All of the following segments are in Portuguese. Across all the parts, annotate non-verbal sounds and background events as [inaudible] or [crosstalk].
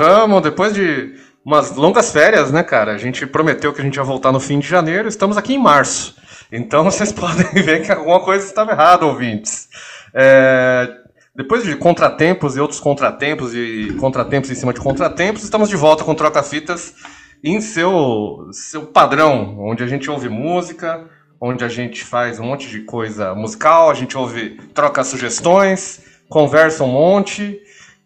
Voltamos depois de umas longas férias, né, cara? A gente prometeu que a gente ia voltar no fim de janeiro, estamos aqui em março. Então [laughs] vocês podem ver que alguma coisa estava errada, ouvintes. É, depois de contratempos e outros contratempos e contratempos em cima de contratempos, estamos de volta com Troca-Fitas em seu, seu padrão, onde a gente ouve música, onde a gente faz um monte de coisa musical, a gente ouve, troca sugestões, conversa um monte,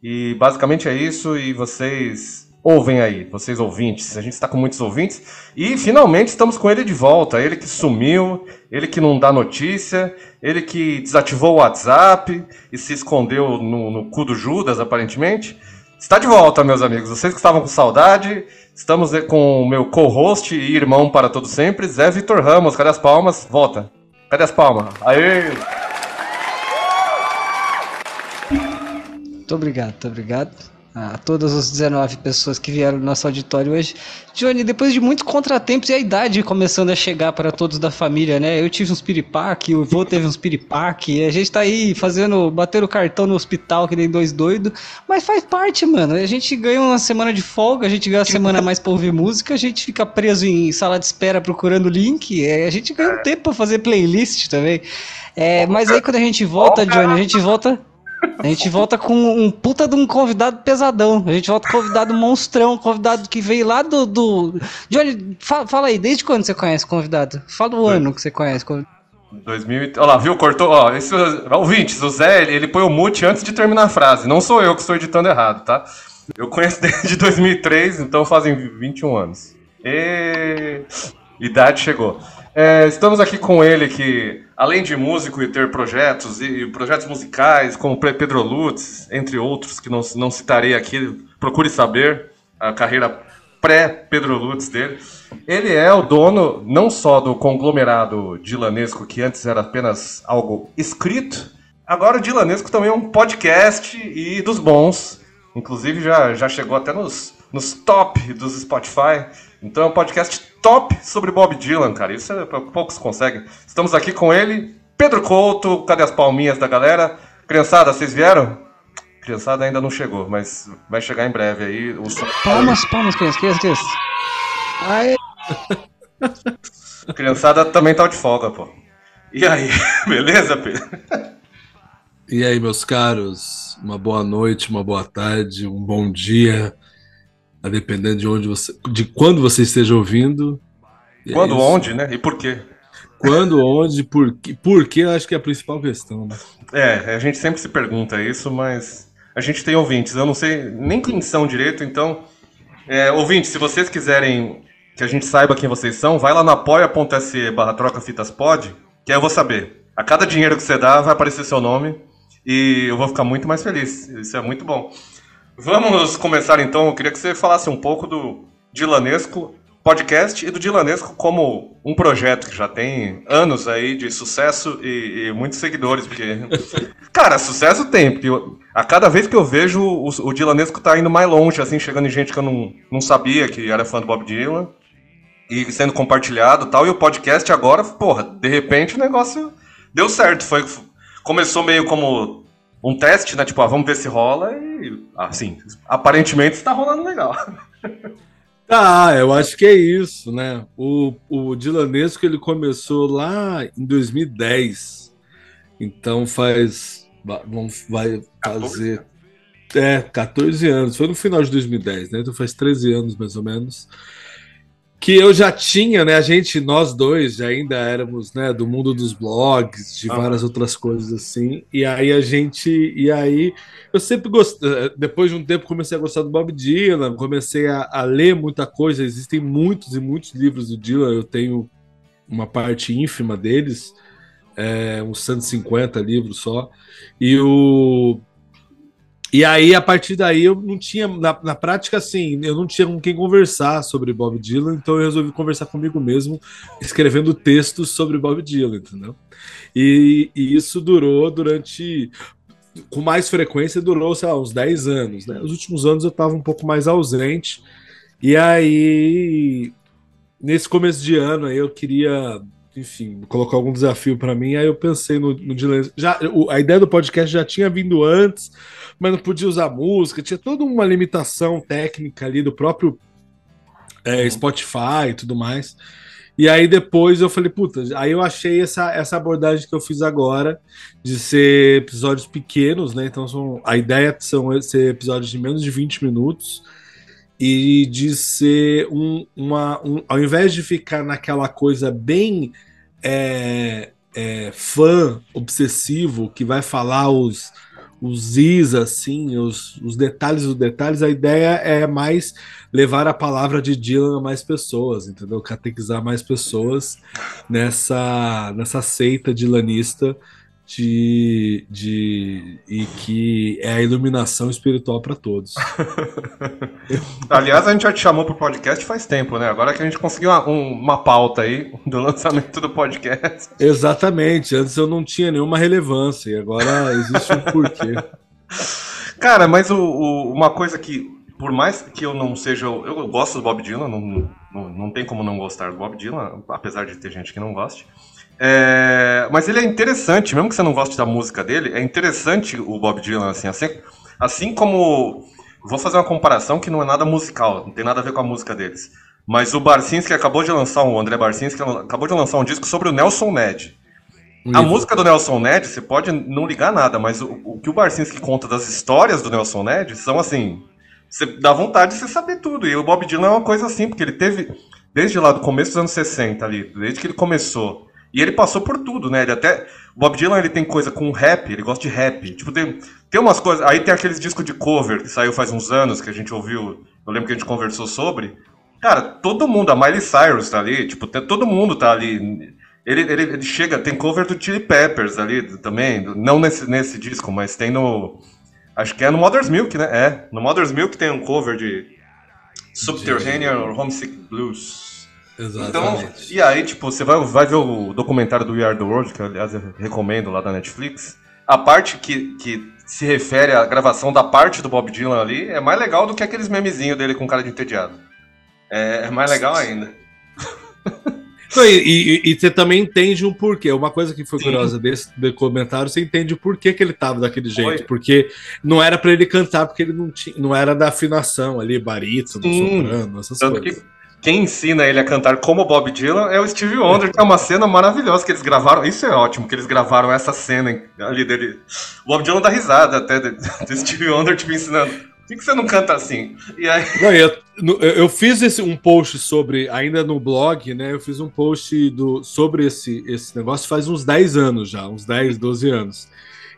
e basicamente é isso, e vocês ouvem aí, vocês ouvintes, a gente está com muitos ouvintes, e finalmente estamos com ele de volta, ele que sumiu, ele que não dá notícia, ele que desativou o WhatsApp e se escondeu no, no cu do Judas, aparentemente, está de volta, meus amigos, vocês que estavam com saudade, Estamos com o meu co-host e irmão para todo sempre, Zé Vitor Ramos. Cadê as palmas? Volta. Cadê as palmas? Aê! Muito obrigado, muito obrigado a todas as 19 pessoas que vieram no nosso auditório hoje. Johnny, depois de muitos contratempos e a idade começando a chegar para todos da família, né? Eu tive uns piripaque, o vô teve uns piripaque, a gente tá aí fazendo, bater o cartão no hospital que nem dois doidos, mas faz parte, mano. A gente ganha uma semana de folga, a gente ganha uma semana mais pra ouvir música, a gente fica preso em sala de espera procurando link, a gente ganha um tempo pra fazer playlist também. É, mas aí quando a gente volta, Johnny, a gente volta a gente volta com um puta de um convidado pesadão. A gente volta com um convidado monstrão, convidado que veio lá do. do... Johnny, fala, fala aí, desde quando você conhece o convidado? Fala o ano que você conhece. 2000, olha lá, viu? Cortou. Ó, esse, ouvintes, o Zé, ele, ele põe o mute antes de terminar a frase. Não sou eu que estou editando errado, tá? Eu conheço [laughs] desde 2003, então fazem 21 anos. E... Idade chegou. É, estamos aqui com ele que, além de músico e ter projetos, e projetos musicais, como Pedro Lutz, entre outros, que não, não citarei aqui, procure saber a carreira pré-Pedro Lutz dele. Ele é o dono não só do conglomerado Dilanesco, que antes era apenas algo escrito, agora o Dilanesco também é um podcast e dos bons. Inclusive já, já chegou até nos, nos top dos Spotify. Então é um podcast top sobre Bob Dylan, cara. Isso é, poucos conseguem. Estamos aqui com ele, Pedro Couto. Cadê as palminhas da galera? Criançada, vocês vieram? Criançada ainda não chegou, mas vai chegar em breve aí. O Palmas, palmas, crianças, crianças. Aê! [laughs] Criançada também tá de folga, pô. E aí, [laughs] beleza, Pedro? E aí, meus caros, uma boa noite, uma boa tarde, um bom dia a depender de onde você, de quando você esteja ouvindo. Quando, é onde, né? E por quê? Quando, onde, por quê? Por quê? Acho que é a principal questão. Né? É, a gente sempre se pergunta isso, mas a gente tem ouvintes. Eu não sei nem quem são direito, então. É, ouvintes, se vocês quiserem que a gente saiba quem vocês são, vai lá no apoia.se barra troca fitas pod, que aí eu vou saber. A cada dinheiro que você dá, vai aparecer seu nome e eu vou ficar muito mais feliz. Isso é muito bom. Vamos começar então. Eu queria que você falasse um pouco do Dilanesco podcast e do Dilanesco como um projeto que já tem anos aí de sucesso e, e muitos seguidores, porque cara, sucesso tem, porque eu, a cada vez que eu vejo o, o Dilanesco tá indo mais longe, assim, chegando em gente que eu não, não sabia que era fã do Bob Dylan e sendo compartilhado, tal, e o podcast agora, porra, de repente o negócio deu certo, foi começou meio como um teste, né? Tipo, ah, vamos ver se rola e, assim, aparentemente está rolando legal. [laughs] Tá, eu acho que é isso, né? O, o Dilanesco ele começou lá em 2010, então faz, vamos, vai fazer, 14? é, 14 anos, foi no final de 2010, né? Então faz 13 anos mais ou menos que eu já tinha, né? A gente, nós dois, ainda éramos, né, do mundo dos blogs, de várias outras coisas assim. E aí a gente, e aí eu sempre gostei. Depois de um tempo comecei a gostar do Bob Dylan, comecei a, a ler muita coisa. Existem muitos e muitos livros do Dylan. Eu tenho uma parte ínfima deles, é, uns 150 livros só. E o e aí, a partir daí, eu não tinha, na, na, prática, assim, eu não tinha com quem conversar sobre Bob Dylan, então eu resolvi conversar comigo mesmo, escrevendo textos sobre Bob Dylan, entendeu? E, e isso durou durante. Com mais frequência, durou, sei lá, uns 10 anos, né? Os últimos anos eu estava um pouco mais ausente, e aí, nesse começo de ano, aí eu queria enfim, colocou algum desafio para mim, aí eu pensei no, no Dylan. Já, o, a ideia do podcast já tinha vindo antes, mas não podia usar música, tinha toda uma limitação técnica ali do próprio é, Spotify e tudo mais. E aí depois eu falei, puta, aí eu achei essa, essa abordagem que eu fiz agora, de ser episódios pequenos, né? Então são, a ideia são ser episódios de menos de 20 minutos e de ser um, uma. Um, ao invés de ficar naquela coisa bem é, é, fã obsessivo que vai falar os os is, assim, os, os detalhes dos detalhes, a ideia é mais levar a palavra de Dylan a mais pessoas, entendeu? Catequizar mais pessoas nessa, nessa seita dilanista de, de e que é a iluminação espiritual para todos. [laughs] Aliás, a gente já te chamou para o podcast faz tempo, né? Agora que a gente conseguiu uma, uma pauta aí do lançamento do podcast. Exatamente. Antes eu não tinha nenhuma relevância e agora existe um porquê. [laughs] Cara, mas o, o, uma coisa que, por mais que eu não seja. Eu gosto do Bob Dylan, não, não, não tem como não gostar do Bob Dylan, apesar de ter gente que não goste. É, mas ele é interessante, mesmo que você não goste da música dele, é interessante o Bob Dylan, assim, assim, assim como. Vou fazer uma comparação que não é nada musical, não tem nada a ver com a música deles. Mas o Barcinski acabou de lançar, o André Barcinski acabou de lançar um disco sobre o Nelson Ned. A música do Nelson Ned, você pode não ligar nada, mas o, o que o Barcinski conta das histórias do Nelson Ned são assim. Você dá vontade de você saber tudo. E o Bob Dylan é uma coisa assim, porque ele teve, desde lá do começo dos anos 60 ali, desde que ele começou e ele passou por tudo, né? Ele até. O Bob Dylan ele tem coisa com rap, ele gosta de rap. Tipo, tem, tem umas coisas. Aí tem aqueles discos de cover que saiu faz uns anos que a gente ouviu. Eu lembro que a gente conversou sobre. Cara, todo mundo, a Miley Cyrus tá ali, tipo, todo mundo tá ali. Ele, ele, ele chega, tem cover do Chili Peppers ali também. Não nesse, nesse disco, mas tem no. Acho que é no Mother's Milk, né? É. No Mother's Milk tem um cover de Subterranean Homesick Blues. Exatamente. Então, e aí, tipo, você vai, vai ver o documentário do We Are the World, que aliás eu recomendo lá da Netflix. A parte que, que se refere à gravação da parte do Bob Dylan ali é mais legal do que aqueles memezinhos dele com cara de entediado. É, é mais legal ainda. e, e, e, você também entende o porquê. Uma coisa que foi Sim. curiosa desse documentário, você entende o porquê que ele tava daquele jeito. Foi. Porque não era para ele cantar, porque ele não, tinha, não era da afinação ali, barítono, soprano, essas Tanto coisas. Que quem ensina ele a cantar como Bob Dylan é o Steve Wonder, que é uma cena maravilhosa que eles gravaram. Isso é ótimo, que eles gravaram essa cena ali dele. O Bob Dylan dá risada até [laughs] do Steve Wonder, tipo, ensinando. Por que, que, você não canta assim? E aí... Não, eu, eu, fiz esse, um post sobre, ainda no blog, né? Eu fiz um post do, sobre esse, esse negócio faz uns 10 anos já, uns 10, 12 anos.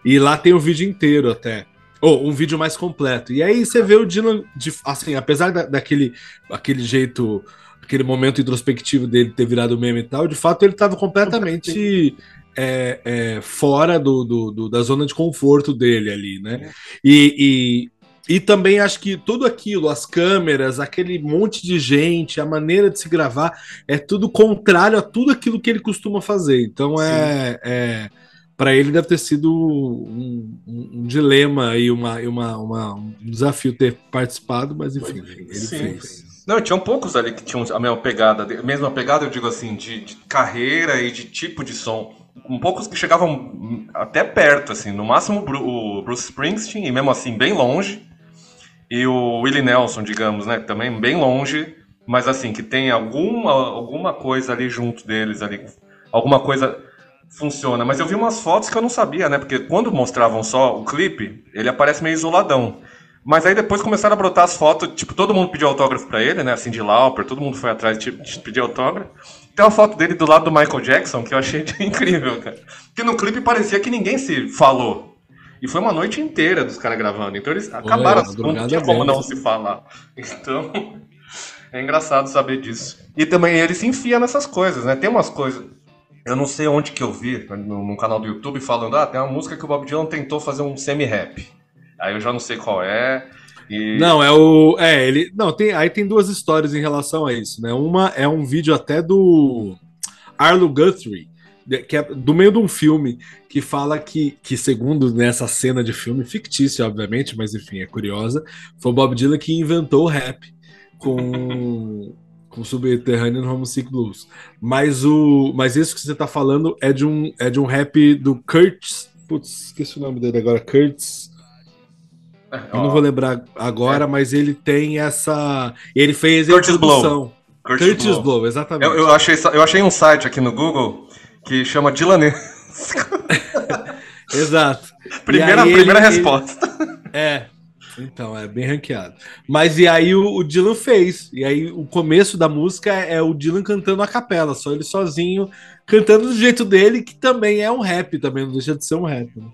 E lá tem o vídeo inteiro até. Ou um vídeo mais completo. E aí você vê o Dylan, de, assim, apesar da, daquele aquele jeito, aquele momento introspectivo dele ter virado meme e tal, de fato ele estava completamente é, é, fora do, do, do, da zona de conforto dele ali, né? E, e, e, também acho que tudo aquilo, as câmeras, aquele monte de gente, a maneira de se gravar, é tudo contrário a tudo aquilo que ele costuma fazer. Então é, é para ele deve ter sido um, um, um dilema e uma, uma, uma, um desafio ter participado, mas enfim, ele Sim. fez. Não, tinham poucos ali que tinham a mesma pegada, a mesma pegada, eu digo assim, de, de carreira e de tipo de som. Um poucos que chegavam até perto, assim, no máximo o Bruce Springsteen, e mesmo assim bem longe, e o Willie Nelson, digamos, né, também bem longe, mas assim, que tem alguma, alguma coisa ali junto deles, ali, alguma coisa funciona. Mas eu vi umas fotos que eu não sabia, né? Porque quando mostravam só o clipe, ele aparece meio isoladão. Mas aí depois começaram a brotar as fotos, tipo, todo mundo pediu autógrafo para ele, né? Assim, de Lauper, todo mundo foi atrás de, de pedir autógrafo. Tem uma foto dele do lado do Michael Jackson que eu achei [laughs] incrível, cara. Que no clipe parecia que ninguém se falou. E foi uma noite inteira dos caras gravando. Então eles acabaram, não tinha como não se falar. [laughs] Então, é engraçado saber disso. E também ele se enfia nessas coisas, né? Tem umas coisas. Eu não sei onde que eu vi, no, no, canal do YouTube, falando, ah, tem uma música que o Bob Dylan tentou fazer um semi-rap. Aí eu já não sei qual é. E... Não, é o. É, ele. Não, tem, aí tem duas histórias em relação a isso, né? Uma é um vídeo até do Arlo Guthrie, que é do meio de um filme, que fala que, que segundo nessa cena de filme, fictícia, obviamente, mas enfim, é curiosa, foi o Bob Dylan que inventou o rap com [laughs] com Subterrâneo no Homesick Blues. Mas o, mas isso que você tá falando é de um é de um rap do Kurtz. Putz, esqueci o nome dele agora, Kurtz. Eu não vou lembrar agora, é. mas ele tem essa. Ele fez Curtis Blow. Curtis, Curtis Blow. Blow, exatamente. Eu, eu, achei, eu achei um site aqui no Google que chama Dylanesco. [laughs] Exato. [laughs] Primeira, primeira ele, resposta. Ele, é. Então, é bem ranqueado. Mas e aí o, o, Dylan fez. E aí o começo da música é, o Dylan cantando a capela, só ele sozinho, cantando do jeito dele, que também é um rap, também não deixa de ser um rap. Né?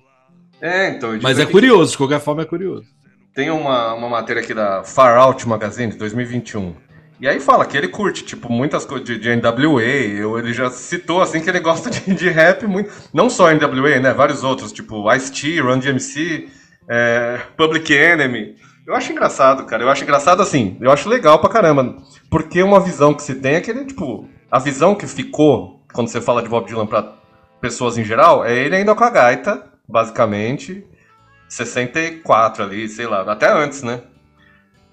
É, então. Mas é curioso, de qualquer forma é curioso. Tem uma, uma matéria aqui da Far Out Magazine de 2021. E aí fala que ele curte, tipo, muitas coisas de, de NWA, ele já citou, assim, que ele gosta de, de rap muito, não só NWA, né, vários outros, tipo Ice-T, Run DMC, é, Public Enemy. Eu acho engraçado, cara, eu acho engraçado assim, eu acho legal pra caramba, porque uma visão que se tem é que ele, tipo, a visão que ficou, quando você fala de Bob Dylan pra pessoas em geral, é ele ainda com a gaita, basicamente, 64 ali, sei lá, até antes, né?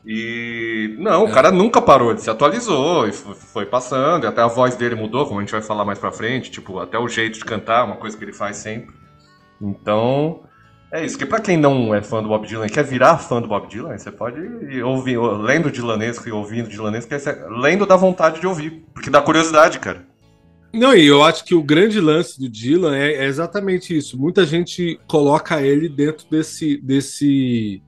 E não, o é. cara nunca parou, ele se atualizou e foi passando, e até a voz dele mudou, como a gente vai falar mais pra frente, tipo, até o jeito de cantar, uma coisa que ele faz sempre. Então, é isso, que pra quem não é fã do Bob Dylan e quer virar fã do Bob Dylan, você pode ir ouvir, lendo Dylanesco e ouvindo Dylanesco, é, lendo dá vontade de ouvir, porque dá curiosidade, cara. Não, e eu acho que o grande lance do Dylan é, é exatamente isso. Muita gente coloca ele dentro desse, desse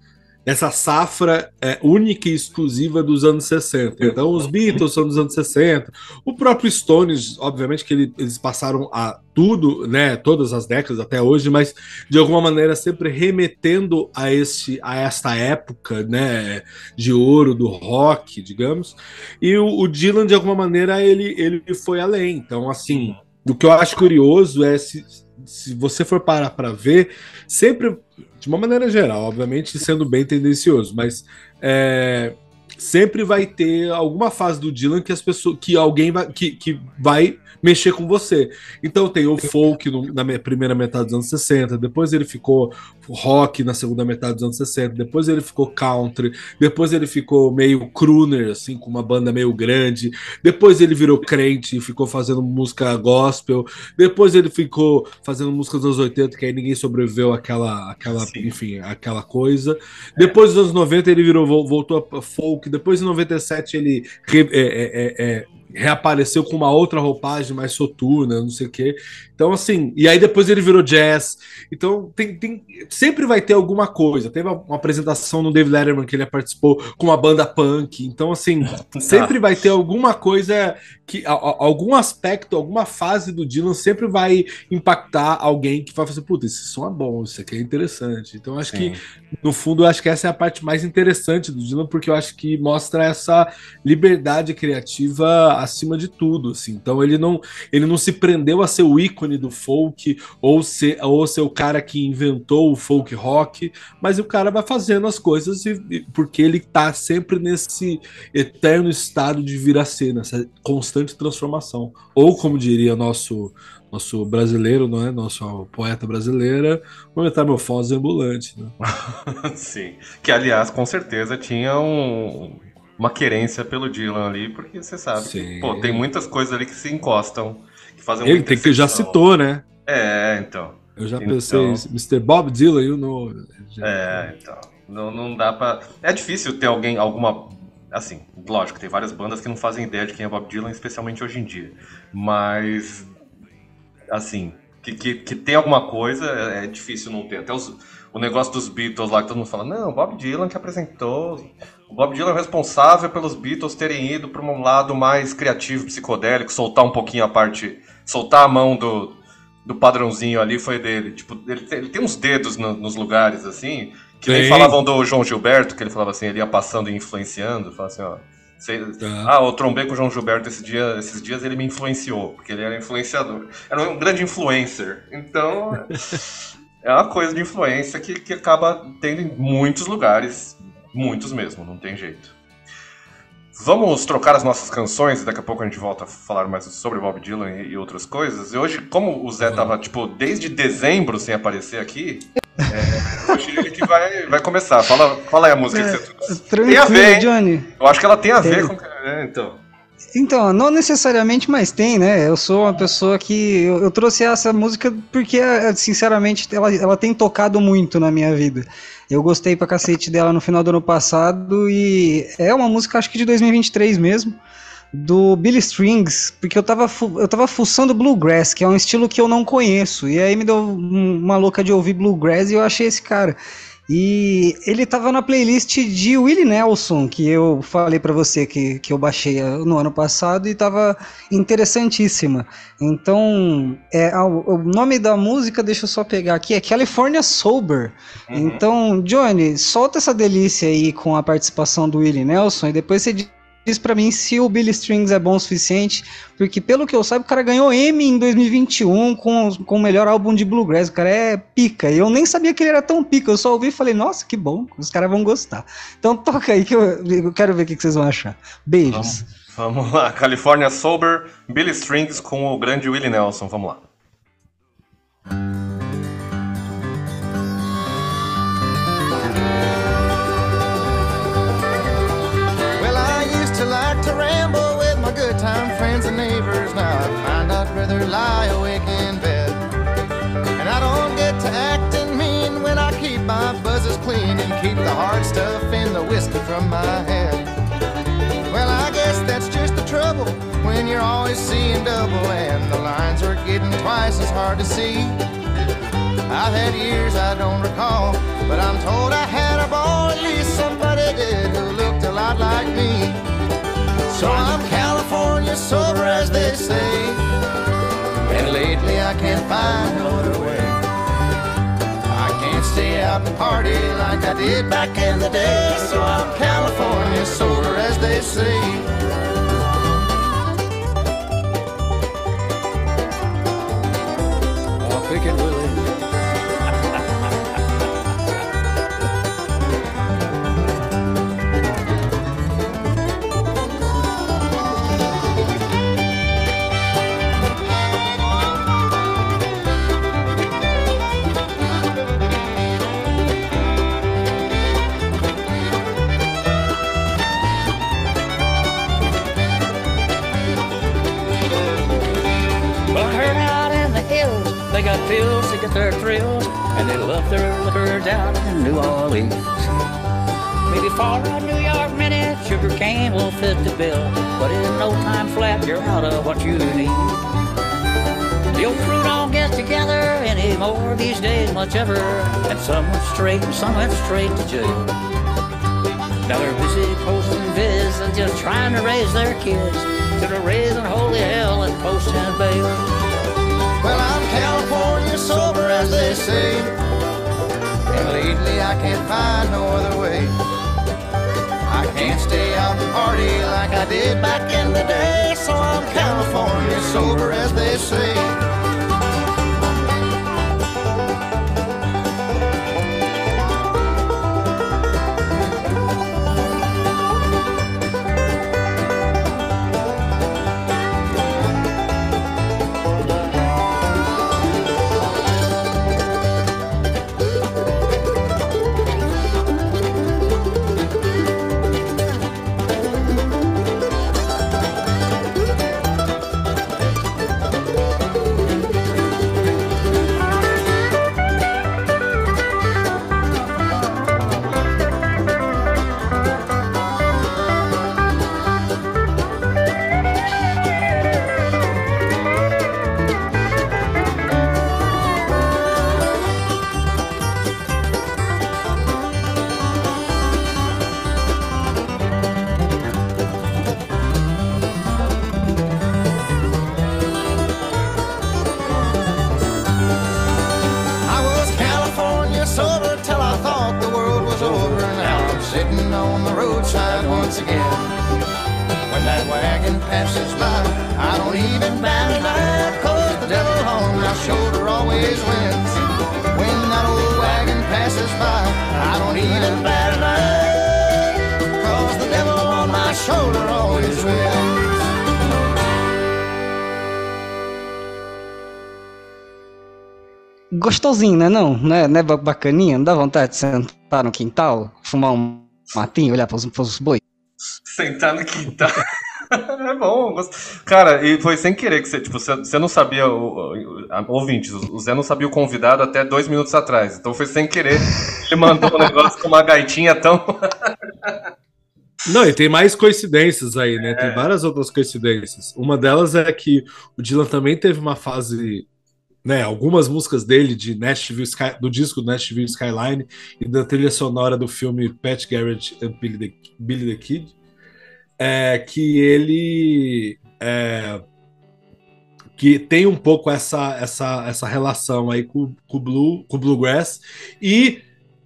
essa safra é, única e exclusiva dos anos 60. Então, os Beatles são dos anos 60. O próprio Stones, obviamente, que ele, eles passaram a tudo, né, todas as décadas até hoje, mas de alguma maneira sempre remetendo a este a esta época, né, de ouro do rock, digamos. E o, o Dylan de alguma maneira ele ele foi além. Então, assim, o que eu acho curioso é se, se você for parar para ver, sempre de uma maneira geral, obviamente sendo bem tendencioso, mas é, sempre vai ter alguma fase do Dylan que as pessoas, que alguém vai, que, que vai mexer com você. Então tem o folk no, na primeira metade dos anos 60, depois ele ficou rock na segunda metade dos anos 60, depois ele ficou country, depois ele ficou meio crooner, assim, com uma banda meio grande, depois ele virou crente e ficou fazendo música gospel, depois ele ficou fazendo música dos anos 80, que aí ninguém sobreviveu àquela, àquela enfim, aquela coisa. Depois dos anos 90 ele virou, voltou a folk, depois em 97 ele é, é, é, é reapareceu com uma outra roupagem mais soturna, não sei o quê. Então, assim, e aí depois ele virou jazz. Então, tem, tem, sempre vai ter alguma coisa. Teve uma apresentação no David Letterman que ele participou com uma banda punk. Então, assim, [laughs] sempre vai ter alguma coisa que algum aspecto, alguma fase do Dylan sempre vai impactar alguém que vai fazer, puta, esse som é bom, isso aqui é interessante. Então, acho Sim. que no fundo, eu acho que essa é a parte mais interessante do Dylan, porque eu acho que mostra essa liberdade criativa acima de tudo, assim. Então, ele não ele não se prendeu a ser o ícone do folk, ou ser, ou ser o cara que inventou o folk rock, mas o cara vai fazendo as coisas e, porque ele tá sempre nesse eterno estado de vir-a-ser, nessa constante transformação. Ou, como diria nosso nosso brasileiro, não é? Nosso poeta brasileira, uma metamorfose ambulante. Né? [laughs] Sim. Que, aliás, com certeza tinha um, uma querência pelo Dylan ali, porque você sabe Sim. que pô, tem muitas coisas ali que se encostam que fazem Ele tem que já citou, né? É, então. Eu já então, pensei, Mr. Bob Dylan, you know. É, então. Não, não dá pra. É difícil ter alguém, alguma. Assim, lógico, tem várias bandas que não fazem ideia de quem é Bob Dylan, especialmente hoje em dia. Mas. Assim, que, que, que tem alguma coisa, é, é difícil não ter. Até os, o negócio dos Beatles lá, que todo mundo fala, não, Bob Dylan que apresentou. O Bob Dylan é responsável pelos Beatles terem ido para um lado mais criativo, psicodélico, soltar um pouquinho a parte soltar a mão do, do padrãozinho ali foi dele. Tipo, ele, ele tem uns dedos no, nos lugares, assim, que nem falavam do João Gilberto, que ele falava assim, ele ia passando e influenciando, falava assim, ó. Sei, uhum. Ah, eu trombei com o João Gilberto esse dia, esses dias, ele me influenciou, porque ele era influenciador. Era um grande influencer. Então, [laughs] é uma coisa de influência que, que acaba tendo em muitos lugares, muitos mesmo, não tem jeito. Vamos trocar as nossas canções e daqui a pouco a gente volta a falar mais sobre Bob Dylan e, outras coisas. E hoje, como o Zé uhum. tava, tipo, desde dezembro sem aparecer aqui, é, hoje ele que vai, vai começar. Fala, fala aí a música é, que você trouxe. Tem a ver, hein? Johnny. Eu acho que ela tem a tem. ver com. É, então. Então, não necessariamente, mas tem, né? Eu sou uma pessoa que. Eu, eu trouxe essa música porque, sinceramente, ela, ela tem tocado muito na minha vida. Eu gostei pra cacete dela no final do ano passado e é uma música, acho que de 2023 mesmo, do Billy Strings, porque eu tava, eu tava fuçando bluegrass, que é um estilo que eu não conheço, e aí me deu uma louca de ouvir bluegrass e eu achei esse cara. E ele tava na playlist de Willie Nelson, que eu falei para você que, que eu baixei eh, no ano passado e tava interessantíssima. Então, é, o nome da música, deixa eu só pegar aqui, é California Sober. Uhum. Então, Johnny, solta essa delícia aí com a participação do Willie Nelson e depois você diz para mim se o Billy Strings é bom o suficiente, porque pelo que eu saiba, o cara ganhou Emmy em 2021 com, com o melhor álbum de bluegrass. O cara é pica. E eu nem sabia que ele era tão pica. Eu só ouvi e falei, nossa, que bom, os caras vão gostar. Então toca aí que eu, eu quero ver o que, vocês vão achar. Beijos. Vamos, vamos lá, California Sober, Billy Strings com o grande Willie Nelson. Vamos lá. Lie awake in bed. And I don't get to acting mean when I keep my buzzes clean and keep the hard stuff in the whiskey from my head. Well, I guess that's just the trouble when you're always seeing double and the lines are getting twice as hard to see. I've had years I don't recall, but I'm told I had a ball, at least somebody did who looked a lot like me. So I'm California sober, as they say. Lately I can't find no other way. I can't stay out and party like I did back in the day. So I'm California sober, as they say. Pills to get their thrills, and they love their liquor down in New Orleans. Maybe for a New York minute, sugar cane will fit the bill, but in no time flat, you're out of what you need. The old crew don't get together anymore these days, much ever, and some went straight and some went straight to jail. Now they're busy posting vids and just trying to raise their kids to the raising holy hell and posting bail. Well, I'm California sober, as they say. And lately I can't find no other way. I can't stay out and party like I did back in the day. So I'm California sober, as they say. Gostosinho, né? Não, né? Não é bacaninha? Não dá vontade de sentar no quintal, fumar um matinho, olhar para os, boi? Sentar no quintal. [laughs] é bom. Cara, e foi sem querer que você, tipo, você, não sabia, o, o- a- ouvintes, o Zé não sabia o convidado até dois minutos atrás. Então foi sem querer. Ele mandou um negócio com uma gaitinha tão. Não, e tem mais coincidências aí, né? Tem várias outras coincidências. Uma delas é que o Dylan também teve uma fase, né? Algumas músicas dele de Nashville Sky, do disco Nashville Skyline e da trilha sonora do filme Pat Garrett and Billy the, Billy the Kid, é que ele é, que tem um pouco essa, essa, essa relação aí com, com blue, com bluegrass e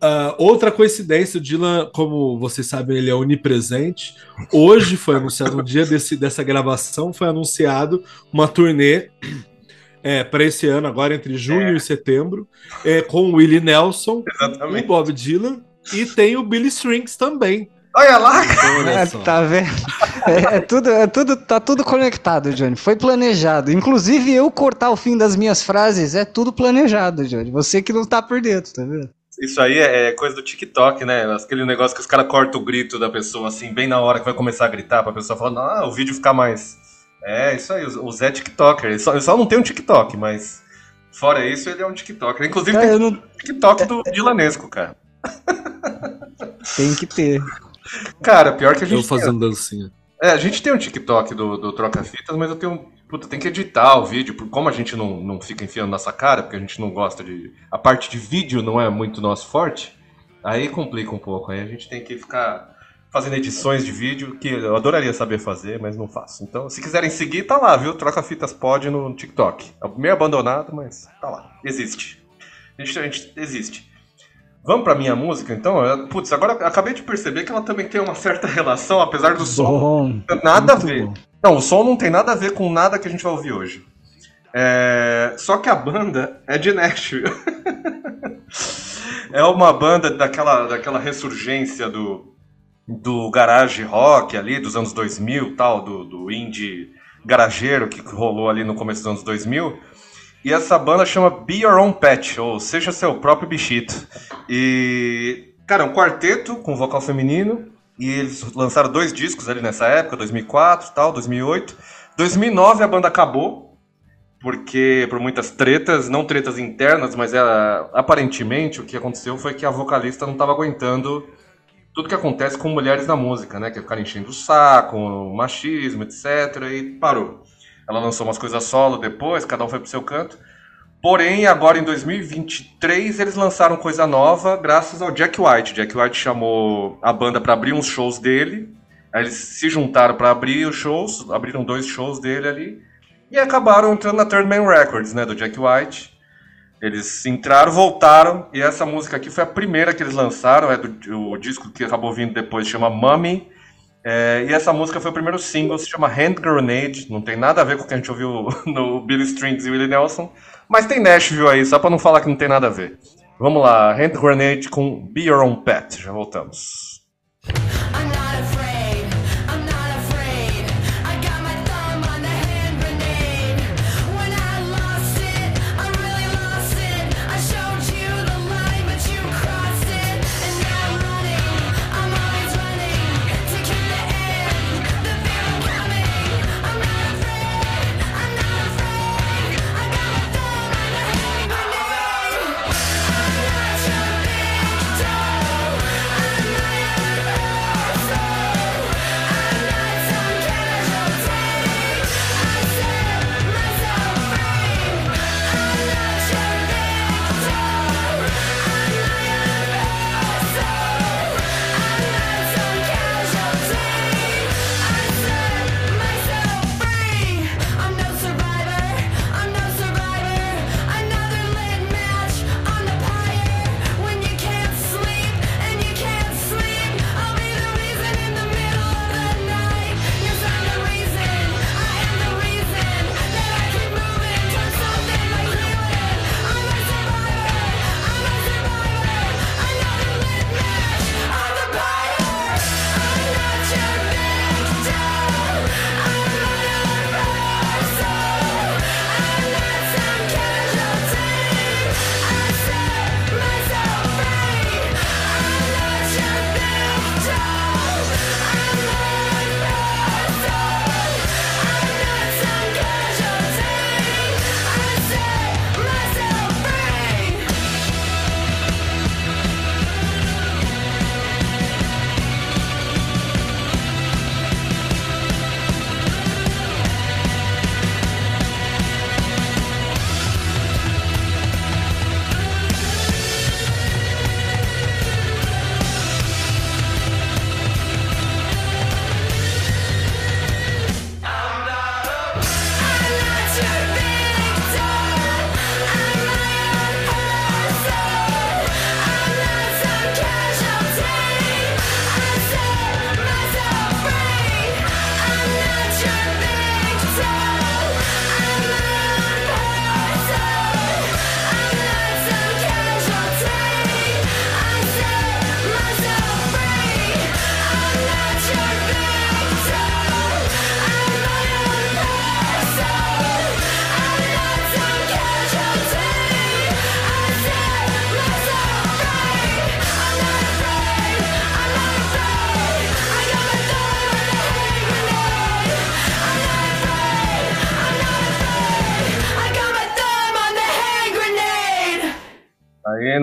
ah, outra coincidência, o Dylan, como vocês sabem, ele é onipresente. Hoje foi anunciado, no dia desse, dessa gravação, foi anunciado uma turnê para esse ano, agora entre junho e setembro, é, com o Willie Nelson, o Exatamente. Bob Dylan e tem o Billy Strings também. Olha lá! Então, olha É, tá vendo? É, é tudo, é tudo, tá tudo conectado, Johnny. Foi planejado. Inclusive, eu cortar o fim das minhas frases é tudo planejado, Johnny. Você que não tá por dentro, tá vendo? Isso aí é é coisa do TikTok, né? Aquele negócio que os caras cortam o grito da pessoa, assim, bem na hora que vai começar a gritar, pra pessoa falar, ah, o vídeo ficar mais. É, isso aí, o Zé é TikToker. Ele só, ele só não tem um TikTok, mas fora isso, ele é um TikToker. Inclusive, Cara, tem eu não um TikTok do Dilanesco, cara. tem que ter. Cara, pior que a Eu gente. tem- fazendo dancinha. É, a gente tem um TikTok do, do Troca Fitas, mas eu tenho. Puta, tem que editar o vídeo, porque como a gente não, não fica enfiando nossa cara, porque a gente não gosta de. A parte de vídeo não é muito nosso forte, aí complica um pouco. Aí a gente tem que ficar fazendo edições de vídeo, que eu adoraria saber fazer, mas não faço. Então, se quiserem seguir, tá lá, viu? Troca Fitas Pod no TikTok. É meio abandonado, mas tá lá. Existe. A gente, a gente existe. Vamos pra minha música, então? Putz, agora eu acabei de perceber que ela também tem uma certa relação, apesar do som Bom. nada a ver. bom. Não, o som não tem nada a ver com nada que a gente vai ouvir hoje. É, Só que a banda é de Nashville. [laughs] é uma banda daquela, daquela ressurgência do, do garage rock ali dos anos 2000, tal, do, do indie garageiro que rolou ali no começo dos anos 2000. E essa banda chama Be Your Own Pet, ou seja seu próprio bichito. E, cara, é um quarteto com vocal feminino. E eles lançaram dois discos ali nessa época, 2004 tal, 2008. 2009 a banda acabou, porque por muitas tretas, não tretas internas, mas era, aparentemente o que aconteceu foi que a vocalista não estava aguentando tudo que acontece com mulheres na música, né? Que é ficar enchendo o saco, machismo, etc. E parou. Ela lançou umas coisas solo depois, cada um foi pro seu canto. Porém, agora em 2023 eles lançaram coisa nova graças ao Jack White. Jack White chamou a banda para abrir uns shows dele. Aí eles se juntaram para abrir os shows, abriram dois shows dele ali e acabaram entrando na Third Man Records, né, do Jack White. Eles entraram, voltaram e essa música aqui foi a primeira que eles lançaram, é do o disco que acabou vindo depois chama Mummy. É, e essa música foi o primeiro single, se chama Hand Grenade, não tem nada a ver com o que a gente ouviu [laughs] no Billy Strings e Willie Nelson, mas tem Nashville aí, só pra não falar que não tem nada a ver. Vamos lá, Hand Grenade com Be Your Own Pet, já voltamos.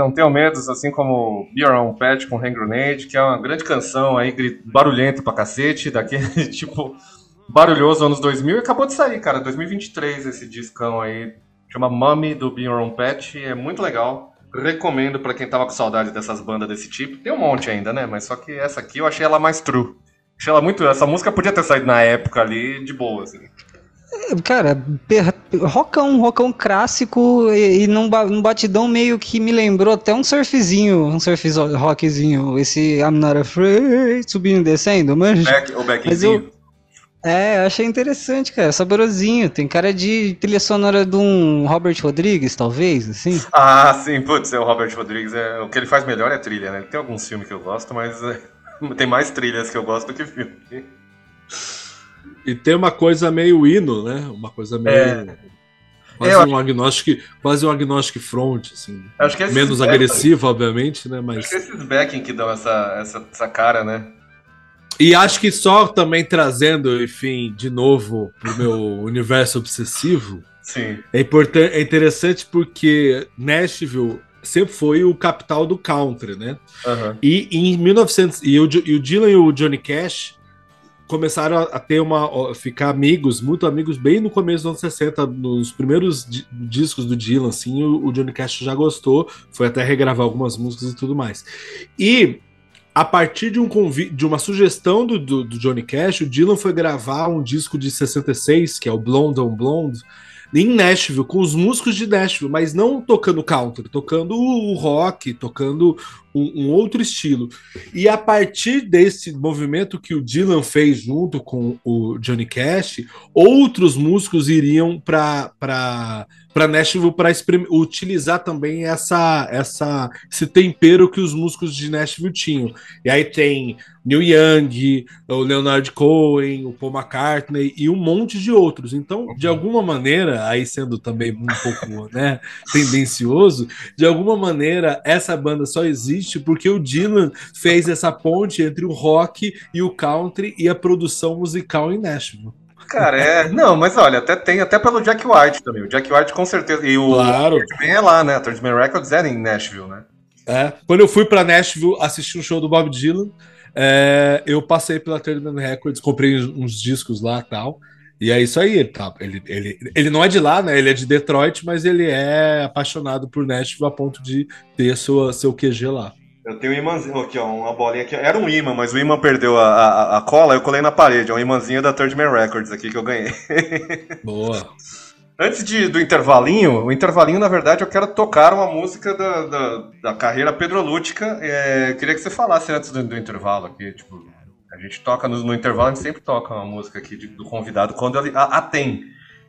Não Tenham Medos, assim como Be Your Own Pet com Hand Grenade, que é uma grande canção aí, barulhenta pra cacete, daquele [laughs] tipo barulhoso anos 2000 e acabou de sair, cara, 2023 esse discão aí, chama Mummy do Be Your Own Pet, é muito legal. Recomendo pra quem tava com saudade dessas bandas desse tipo. Tem um monte ainda, né? Mas só que essa aqui eu achei ela mais true. Achei ela muito. Essa música podia ter saído na época ali de boa, assim. Cara, rockão, rockão clássico e, e num, num batidão meio que me lembrou até um surfzinho, um surf rockzinho, esse I'm Not Afraid, subindo e descendo, manja? Back, o Mas backzinho. é, eu achei interessante, cara, saborosinho, tem cara de trilha sonora de um Robert Rodrigues, talvez, assim. Ah, sim, putz, é o Robert Rodrigues. É, o que ele faz melhor é trilha, né? Tem alguns filmes que eu gosto, mas é, [laughs] tem mais trilhas que eu gosto do que filme. E tem uma coisa meio hino, né? Uma coisa meio. É. Quase Eu um agnóstico, quase um agnóstico front, assim. Acho Menos backing- agressivo, obviamente, né? Acho Mas. que esses backing que dão essa, essa, essa cara, né? E acho que só também trazendo, enfim, de novo pro meu [laughs] universo obsessivo, Sim. é, importan- é interessante porque Nashville sempre foi o capital do country, né? E em 1900 e o, e o Dylan e o Johnny Cash começaram a, ter uma ficar amigos, muito amigos bem no começo dos anos 60, nos primeiros di- discos do Dylan, assim, o, o Johnny Cash já gostou, foi até regravar algumas músicas e tudo mais. E a partir de um de uma sugestão do, do, do Johnny Cash, o Dylan foi gravar um disco de 66, que é o Blonde on Blonde, em Nashville, com os músicos de Nashville, mas não tocando country, tocando o rock, tocando um, um outro estilo. E a partir desse movimento que o Dylan fez junto com o Johnny Cash, outros músicos iriam para Nashville para utilizar também essa, essa, esse tempero que os músicos de Nashville tinham. E aí tem Neil Young, o Leonard Cohen, o Paul McCartney e um monte de outros. Então, de alguma maneira, aí sendo também um pouco né, tendencioso, de alguma maneira essa banda só existe porque o Dylan fez essa ponte entre o rock e o country e a produção musical em Nashville. Cara, é. Não, mas olha, até tem, até pelo Jack White também. O Jack White com certeza. E o Claro. é lá, né? A Man Records é em Nashville, né? É. Quando eu fui para Nashville assistir um show do Bob Dylan, é, eu passei pela Third Man Records, comprei uns, uns discos lá e tal. E é isso aí, ele, tá, ele, ele, ele não é de lá, né? Ele é de Detroit, mas ele é apaixonado por Nashville a ponto de ter sua, seu QG lá. Eu tenho um imãzinho aqui, ó, uma bolinha aqui. Era um imã, mas o imã perdeu a, a, a cola, eu colei na parede. É um imãzinho da Third Man Records aqui que eu ganhei. [laughs] Boa. Antes de, do intervalinho, o intervalinho, na verdade, eu quero tocar uma música da, da, da carreira Pedrolútica. É, queria que você falasse antes do, do intervalo aqui, tipo, a gente toca no, no intervalo, a gente sempre toca uma música aqui de- do convidado quando ele a, a tem.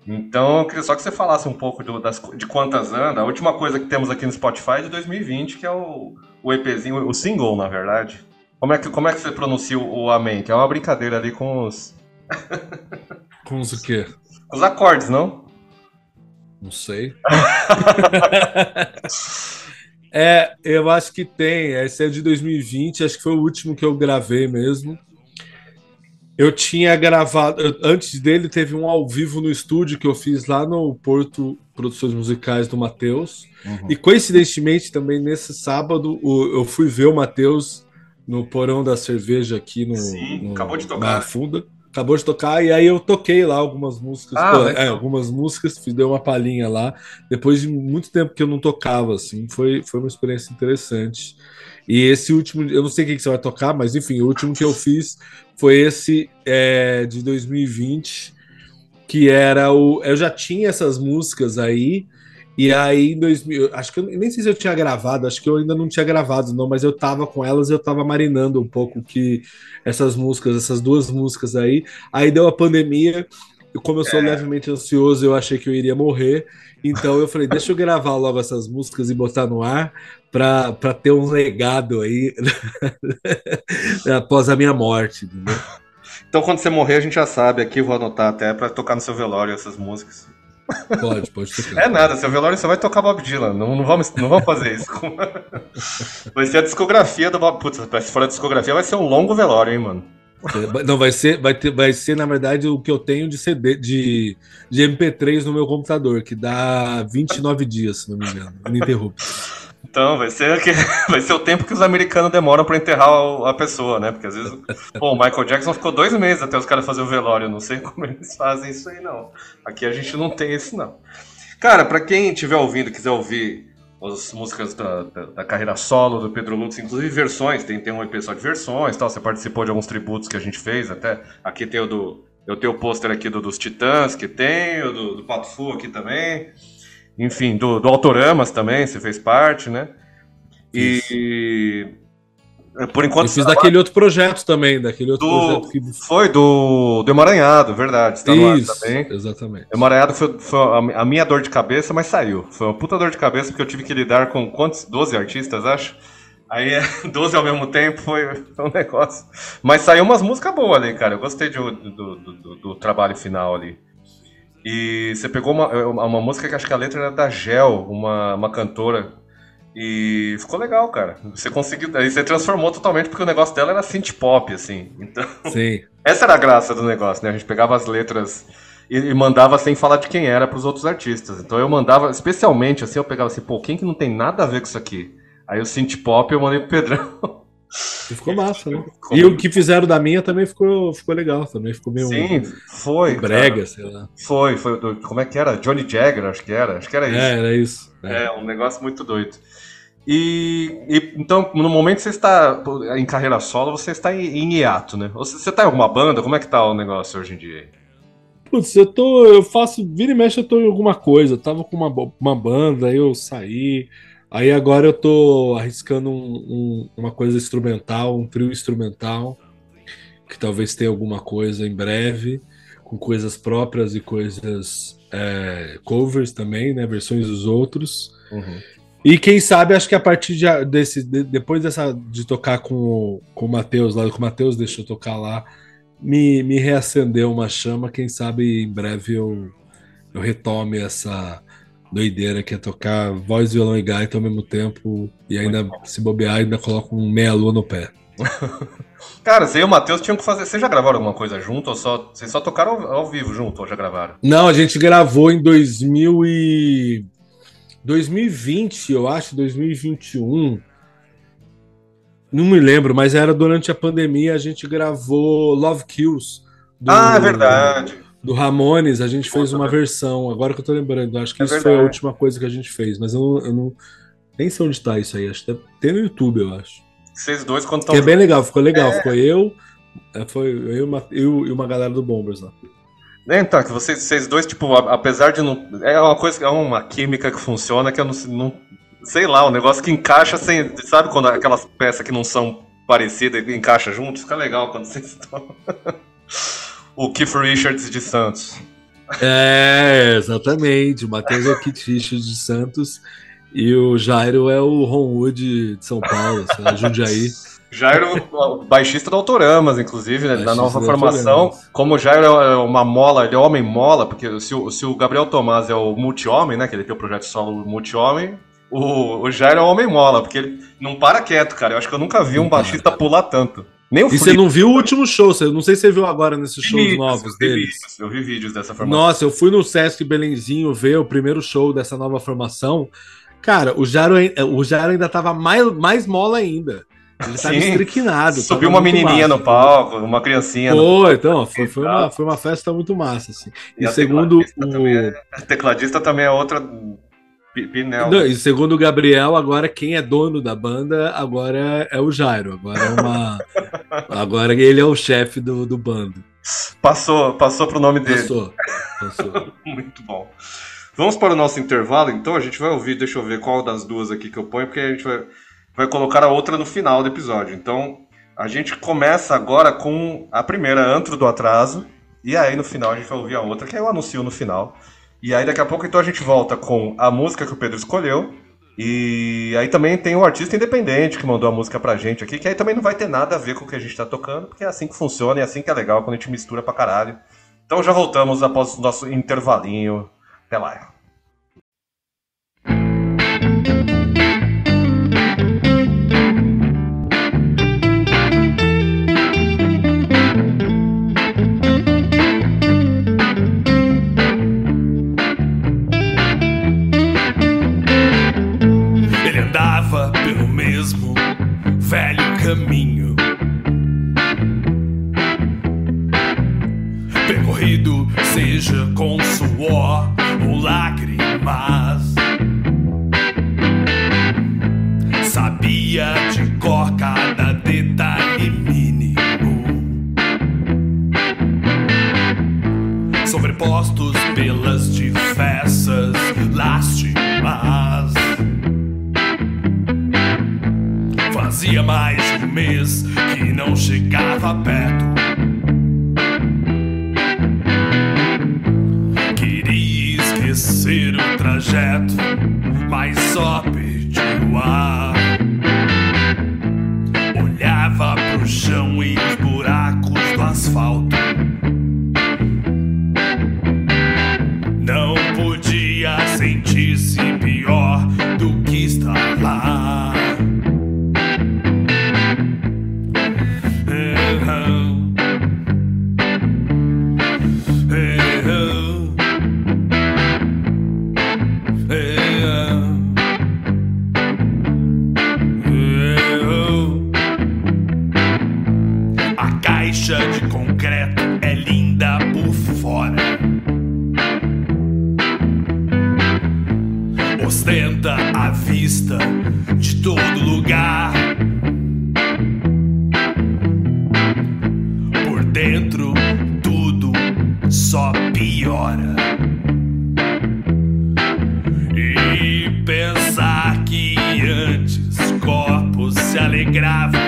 Então, eu queria só que você falasse um pouco do- das, de quantas anda. A última coisa que temos aqui no Spotify é de 2020, que é o, o EPzinho, o single, na verdade. Como é que, como é que você pronuncia o, Amém? Que é uma brincadeira ali com os, [laughs] Com os o quê? com os acordes, não? Não sei. [laughs] é, eu acho que tem. Esse é de 2020, acho que foi o último que eu gravei mesmo. Eu tinha gravado. Antes dele, teve um ao vivo no estúdio que eu fiz lá no Porto Produções Musicais do Matheus. E coincidentemente, também nesse sábado, eu fui ver o Matheus no Porão da Cerveja aqui no, Sim, no acabou de tocar. Barra Funda. Acabou de tocar, e aí eu toquei lá algumas músicas. Ah, pô, legal. é, algumas músicas, fiz dei uma palhinha lá. Depois de muito tempo que eu não tocava, assim, foi, foi uma experiência interessante. E esse último, eu não sei o que você vai tocar, mas enfim, o último que eu fiz foi esse é, de 2020, que era o. Eu já tinha essas músicas aí, e aí em 2000, acho que eu nem sei se eu tinha gravado, acho que eu ainda não tinha gravado, não, mas eu tava com elas eu tava marinando um pouco que essas músicas, essas duas músicas aí. Aí deu a pandemia, e como eu sou levemente ansioso, eu achei que eu iria morrer. Então eu falei, deixa eu gravar logo essas músicas e botar no ar para ter um legado aí [laughs] após a minha morte. Então, quando você morrer, a gente já sabe aqui, vou anotar até pra tocar no seu velório essas músicas. Pode, pode tocar. É nada, seu velório você vai tocar Bob Dylan. Não, não, vamos, não vamos fazer isso. [laughs] Vai ser a discografia do Bob. Putz, se for a discografia, vai ser um longo velório, hein, mano. Não, vai ser, vai, ter, vai ser, na verdade, o que eu tenho de CD, de, de MP3 no meu computador, que dá 29 dias, se não me engano. Então, vai ser, que, [laughs] vai ser o tempo que os americanos demoram pra enterrar a pessoa, né? Porque às vezes. Pô, o Michael Jackson ficou dois meses até os caras fazerem o velório. Não sei como eles fazem isso aí, não. Aqui a gente não tem isso, não. Cara, pra quem estiver ouvindo, quiser ouvir as músicas da, da, da carreira solo do Pedro Lutz, inclusive versões, tem, tem um EP só de versões tal. Você participou de alguns tributos que a gente fez, até. Aqui tem o do. Eu tenho o pôster aqui do, dos Titãs, que tem, o do, do Pato Fu aqui também. Enfim, do, do Autoramas também, você fez parte, né? E. Por enquanto. Eu fiz daquele outro projeto também, daquele outro Do- projeto que. Foi do, do Emaranhado, verdade. Está Isso, também. exatamente. Emaranhado foi, foi a, minha dor de cabeça, mas saiu. Foi uma puta dor de cabeça porque eu tive que lidar com quantos? 12 artistas, acho. Aí é [laughs] 12 ao mesmo tempo foi, foi um negócio. Mas saiu umas músicas boas ali, cara. Eu gostei de- do, do, do- do trabalho final ali. E você pegou uma, uma música que acho que a letra era da Gel, uma, uma cantora. E ficou legal, cara. Você conseguiu. Aí você transformou totalmente, porque o negócio dela era synth pop, assim. Então. Sim. [laughs] Essa era a graça do negócio, né? A gente pegava as letras e, e mandava sem falar de quem era pros outros artistas. Então eu mandava, especialmente assim, eu pegava assim, pô, quem que não tem nada a ver com isso aqui? Aí o synth pop eu mandei pro Pedrão. [laughs] E ficou massa, né? Ficou E o que fizeram da minha também ficou, ficou legal, também ficou meio Sim, foi. brega, cara. sei lá. Foi, foi. do- como é que era? Johnny Jagger, acho que era. Acho que era isso. É, era isso. É. É, um negócio muito doido. E, e, então, no momento que você está em carreira solo, você está em, em hiato, né? Você, você tá em alguma banda? Como é que tá o negócio hoje em dia? Putz, eu tô. Eu faço. Vira e mexe, eu tô em alguma coisa. Eu tava com uma, uma banda, aí eu saí. Aí agora eu tô arriscando um- um- uma coisa instrumental, um trio instrumental, que talvez tenha alguma coisa em breve, com coisas próprias e coisas é, covers também, né? Versões dos outros. E quem sabe, acho que a partir de, desse, de- depois dessa de tocar com, o- com o Matheus lá, que o Matheus deixou tocar lá, me, me reacendeu uma chama. Quem sabe em breve eu, eu retome essa doideira que é tocar voz, violão e gaita ao mesmo tempo e ainda se bobear, ainda coloco um meia lua no pé. [laughs] Cara, você e o Matheus tinham que fazer. Vocês já gravaram alguma coisa junto ou só. Vocês só tocaram ao, ao vivo junto ou já gravaram? Não, a gente gravou em 2000 e 2020, eu acho, 2021. Não me lembro, mas era durante a pandemia, a gente gravou Love Kills. do- ah, é verdade. Do Ramones, a gente fez uma velho. versão. Agora que eu tô lembrando, acho que É isso foi a verdade. última coisa que a gente fez, mas eu não, eu não- nem sei onde tá isso aí. Acho que ter no YouTube, eu acho. Vocês dois, quando estão. é bem legal, ficou legal. Ficou eu, é, foi eu, e uma- eu e uma galera do Bombers lá. Então, que vocês, vocês dois, tipo, apesar de não. É uma coisa, é uma química que funciona que eu não, não. Sei lá, um negócio que encaixa sem. Sabe quando aquelas peças que não são parecidas encaixa junto? Fica legal quando vocês [laughs] estão. o Keith Richards de Santos. É, exatamente. O Matheus é o Kit Richards de Santos e o Jairo é o Ron Wood de São Paulo, sei lá, Jundiaí. [laughs] Jairo, baixista do Autoramas, inclusive, né, da nova formação. Como o Jairo é uma mola, ele é homem mola, porque se o, se o Gabriel Tomás é o multi-homem, né? Que ele tem o projeto solo multi-homem, o, o Jairo é o homem mola, porque ele não para quieto, cara. Eu acho que eu nunca vi um baixista pular tanto. Nem o E você não viu o último show, você, não sei se você viu agora nesses shows vídeos, novos deles. vídeos, Eu vi vídeos dessa formação. Nossa, eu fui no Sesc Belenzinho ver o primeiro show dessa nova formação. Cara, o Jairo, ai- o Jairo ainda tava mais, mais mola ainda. Ele tava Sim. estriquinado. Subiu tava uma menininha massa. no palco, uma criancinha. no... Foi, então, foi, foi, uma, foi uma festa muito massa, assim. E E, segundo o, também é- tecladista também é outra pi- Pinel. Não, e segundo o Gabriel, agora quem é dono da banda agora é o Jairo. Agora é uma. [laughs] agora ele é o chefe do, do bando. Passou, passou pro nome dele. Passou. Passou. [laughs] Muito bom. Vamos para o nosso intervalo, então. A gente vai ouvir, deixa eu ver qual das duas aqui que eu ponho, porque a gente vai, vai colocar a outra no final do episódio. Então, a gente começa agora com a primeira, Antro do Atraso, e aí no final a gente vai ouvir a outra, que eu anuncio no final. E aí daqui a pouco então a gente volta com a música que o Pedro escolheu. E aí também tem o artista independente que mandou a música pra gente aqui, que aí também não vai ter nada a ver com o que a gente tá tocando, porque é assim que funciona e é assim que é legal quando a gente mistura pra caralho. Então já voltamos após o nosso intervalinho. Até lá. Caminho. Percorrido, seja com suor ou lágrimas. Sabia de cor cada detalhe mínimo. Sobrepostos pelas diversas lástimas. Fazia mais mês que não chegava perto. Queria esquecer o trajeto, mas só perdi o ar. Olhava pro chão e os buracos do asfalto. Se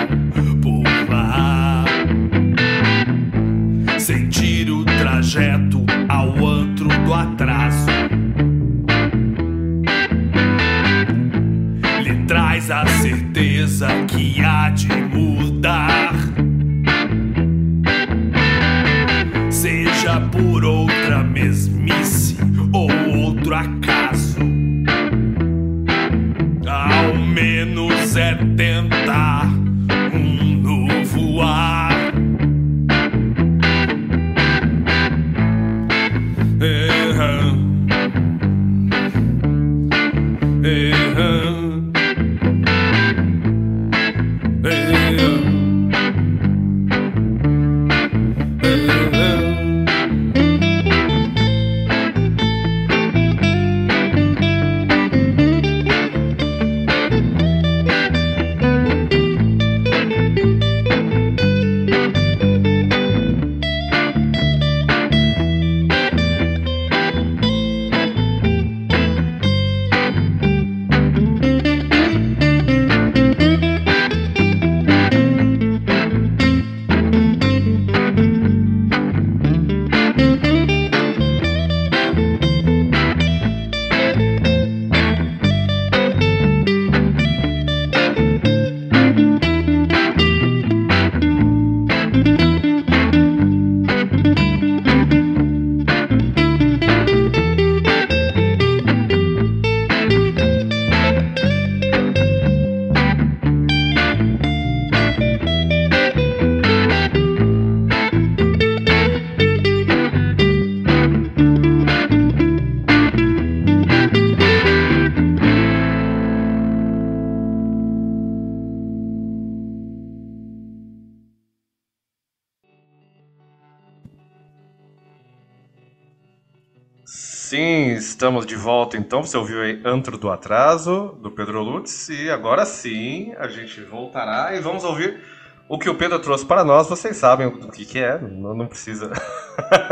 estamos de volta então. Você ouviu aí Antro do Atraso, do Pedro Lutz, e agora sim a gente voltará e vamos ouvir o que o Pedro trouxe para nós. Vocês sabem o que, que é, não, não precisa.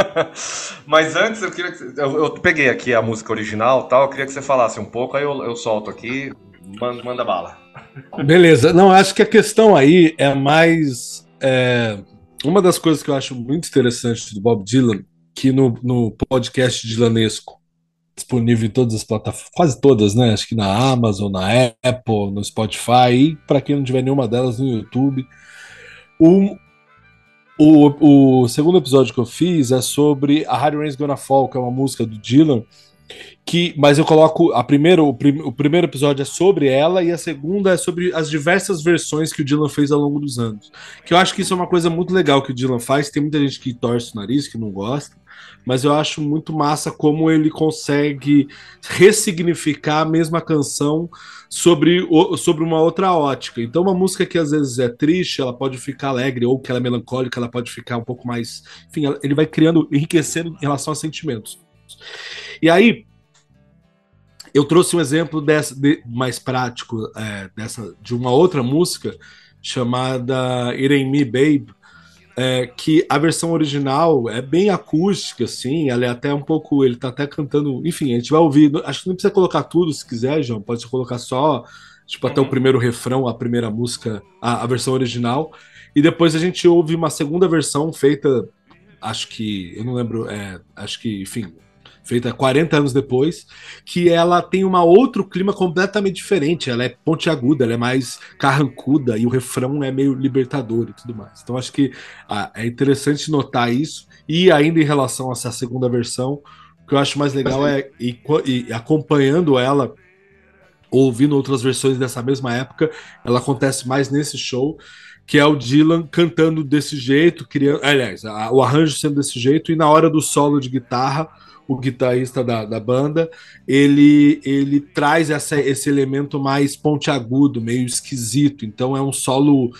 [laughs] Mas antes eu queria que eu, eu peguei aqui a música original tal, eu queria que você falasse um pouco, aí eu, eu solto aqui, manda, manda bala. Beleza. Não, acho que a questão aí é mais. é, uma das coisas que eu acho muito interessante do Bob Dylan, que no, no podcast Dylanesco, disponível em todas as plataformas, quase todas, né? Acho que na Amazon, na Apple, no Spotify, e para quem não tiver nenhuma delas no YouTube. O, o, o segundo episódio que eu fiz é sobre A Hard Rain's Gonna Fall, que é uma música do Dylan, que, mas eu coloco a primeiro, o, prim- o primeiro episódio é sobre ela e a segunda é sobre as diversas versões que o Dylan fez ao longo dos anos. Que eu acho que isso é uma coisa muito legal que o Dylan faz. Tem muita gente que torce o nariz, que não gosta, mas eu acho muito massa como ele consegue ressignificar a mesma canção sobre, o- sobre uma outra ótica. Então, uma música que às vezes é triste, ela pode ficar alegre, ou que ela é melancólica, ela pode ficar um pouco mais. Enfim, ele vai criando, enriquecendo em relação a sentimentos. E aí, eu trouxe um exemplo dessa, de- mais prático é, dessa, de uma outra música chamada Me Babe, é, que a versão original é bem acústica, assim, ela é até um pouco, ele tá até cantando, enfim, a gente vai ouvir, acho que não precisa colocar tudo se quiser, João, pode colocar só, tipo, até o primeiro refrão, a primeira música, a, a versão original, e depois a gente ouve uma segunda versão feita, acho que, eu não lembro, é, acho que, enfim, feita 40 anos depois, que ela tem um outro clima completamente diferente. Ela é pontiaguda, ela é mais carrancuda e o refrão é meio libertador e tudo mais. Então acho que ah, é interessante notar isso. E ainda em relação a essa segunda versão, o que eu acho mais legal é ir, co- ir acompanhando ela, ouvindo outras versões dessa mesma época, ela acontece mais nesse show. Que é o Dylan cantando desse jeito, criando, aliás, a- o arranjo sendo desse jeito, e na hora do solo de guitarra, o guitarrista da, da banda, ele, ele traz essa, esse elemento mais pontiagudo, meio esquisito. Então é um solo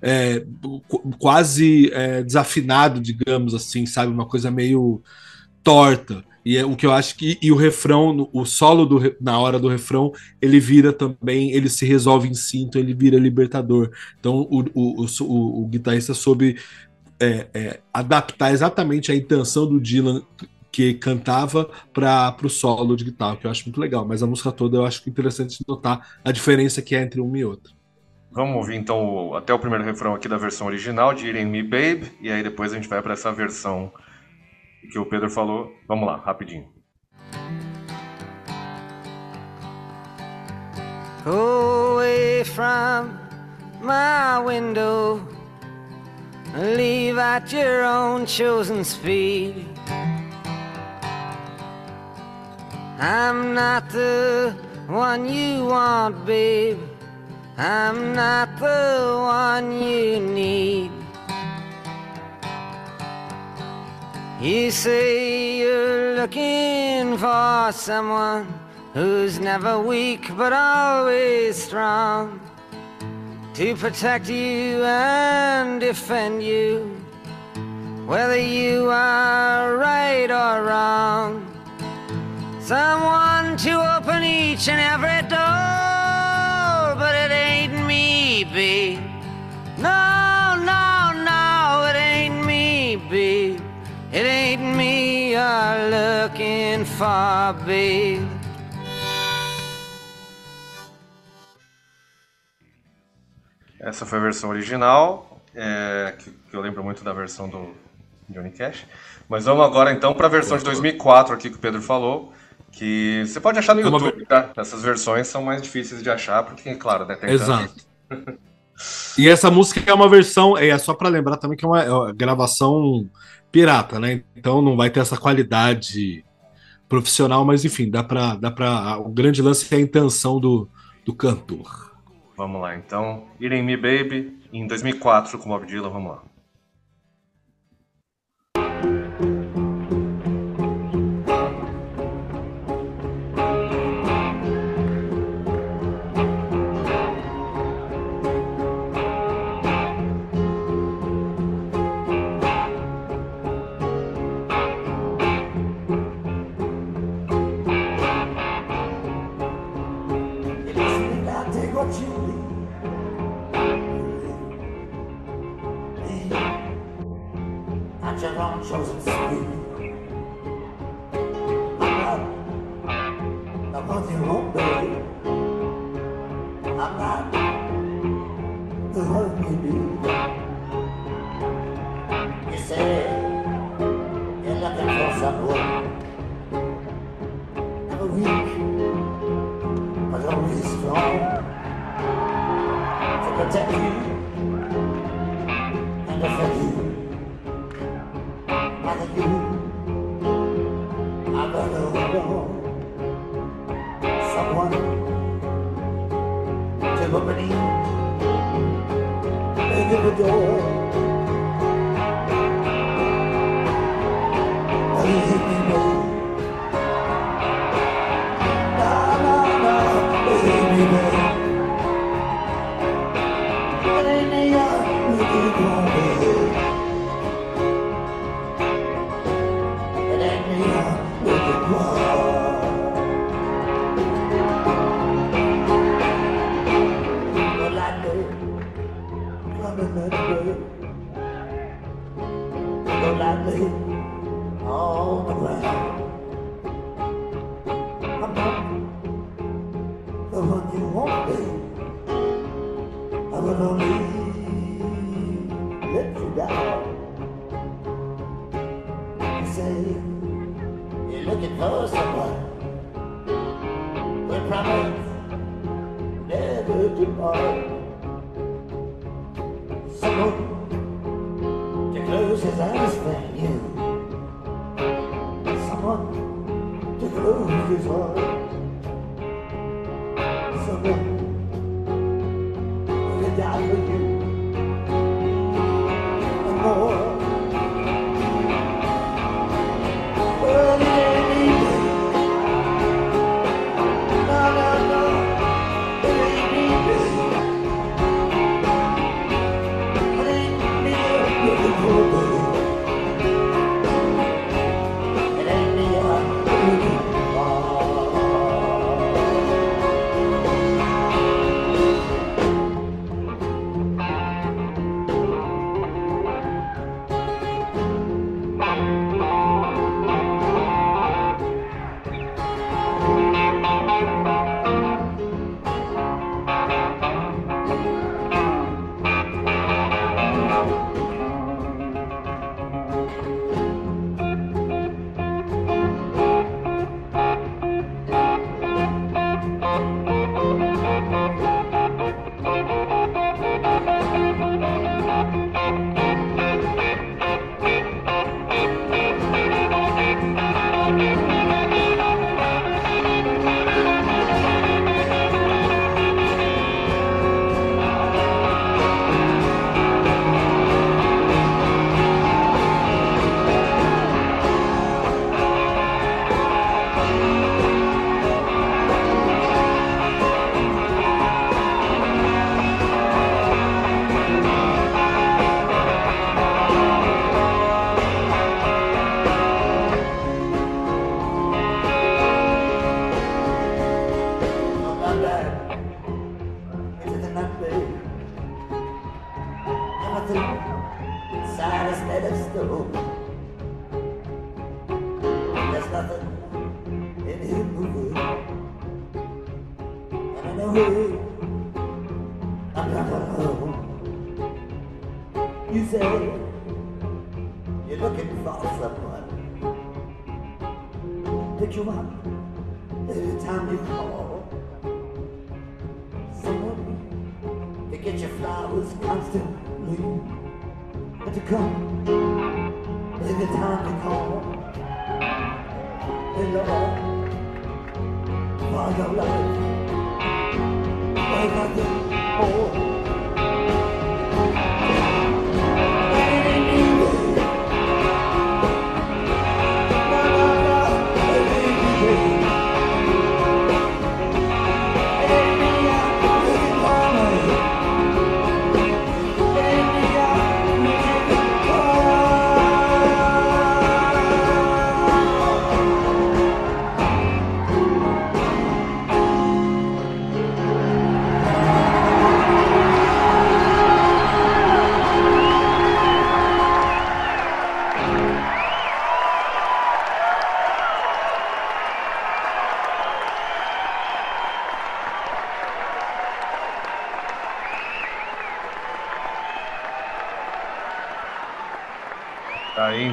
é, qu- quase é, desafinado, digamos assim, sabe? Uma coisa meio torta. E é o que eu acho que. E o refrão, o solo do, na hora do refrão, ele vira também, ele se resolve em si, então ele vira libertador. Então o, o, o, o- o guitarrista soube é, é, adaptar exatamente a intenção do Dylan que cantava para o solo de guitarra, que eu acho muito legal. Mas a música toda eu acho interessante notar a diferença que é entre uma e outra. Vamos ouvir então até o primeiro refrão aqui da versão original de Ain't Me Babe, e aí depois a gente vai para essa versão que o Pedro falou. Vamos lá, rapidinho. away from my window. Leave at your own chosen speed. I'm not the one you want, babe. I'm not the one you need. You say you're looking for someone who's never weak but always strong to protect you and defend you, whether you are right or wrong. Someone to open each and every door, but it ain't me, babe. No, no, no, it ain't me, babe. It ain't me you're looking for, babe. Essa foi a versão original, é, que, que eu lembro muito da versão do Johnny Cash. Mas vamos agora então para a versão de 2004 aqui que o Pedro falou, que você pode achar no É uma YouTube, tá? Essas versões são mais difíceis de achar, porque, claro, né, tem Exato. [laughs] E essa música é uma versão, é só para lembrar também que é uma, é uma gravação pirata, né? Então não vai ter essa qualidade profissional, mas enfim, dá para dá para o grande lance é a intenção do, do cantor. Vamos lá, então. Ain't Me Baby, em 2004 com Bob Dylan, vamos lá. Someone. Never weak but always strong. To protect you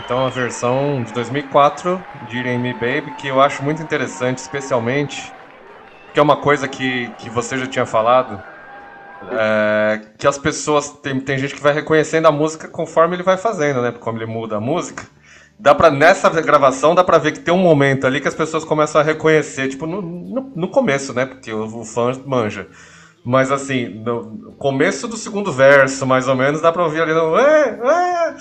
então a versão de 2004 de Me Baby, que eu acho muito interessante, especialmente, que é uma coisa que, que você já tinha falado, é, que as pessoas, tem, tem gente que vai reconhecendo a música conforme ele vai fazendo, né? Como ele muda a música. Dá pra, nessa gravação dá pra ver que tem um momento ali que as pessoas começam a reconhecer, tipo, no, no, no começo, né? Porque o, o fã manja. Mas assim, no começo do segundo verso, mais ou menos, dá pra ouvir ali no. "É, é",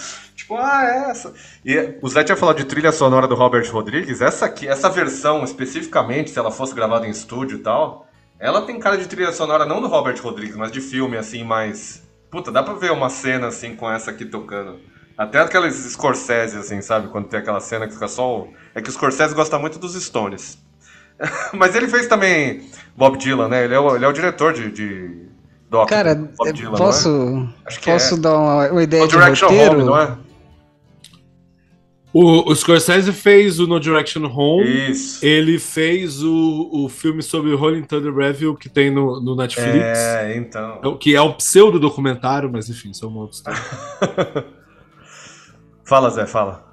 Tipo, ah, é essa. E o Zé tinha falado de trilha sonora do Robert Rodrigues. Essa aqui, essa versão especificamente, se ela fosse gravada em estúdio e tal, ela tem cara de trilha sonora não do Robert Rodrigues, mas de filme, assim, mais. Puta, dá pra ver uma cena assim com essa aqui tocando. Até aqueles Scorsese, assim, sabe? Quando tem aquela cena que fica só. o- É que o Scorsese gosta muito dos Stones. [laughs] Mas ele fez também Bob Dylan, né? Ele é o, ele é o diretor de. de doc Cara, Dylan, posso, é? Acho que posso é. dar uma, uma ideia No de roteiro? Home, não é? O, o Scorsese fez o No Direction Home. Isso. Ele fez o, o filme sobre o Rolling Thunder Review que tem no, no Netflix. É, então. É o- Que é um pseudo-documentário, mas enfim, é outra história. [laughs] Fala, Zé, fala.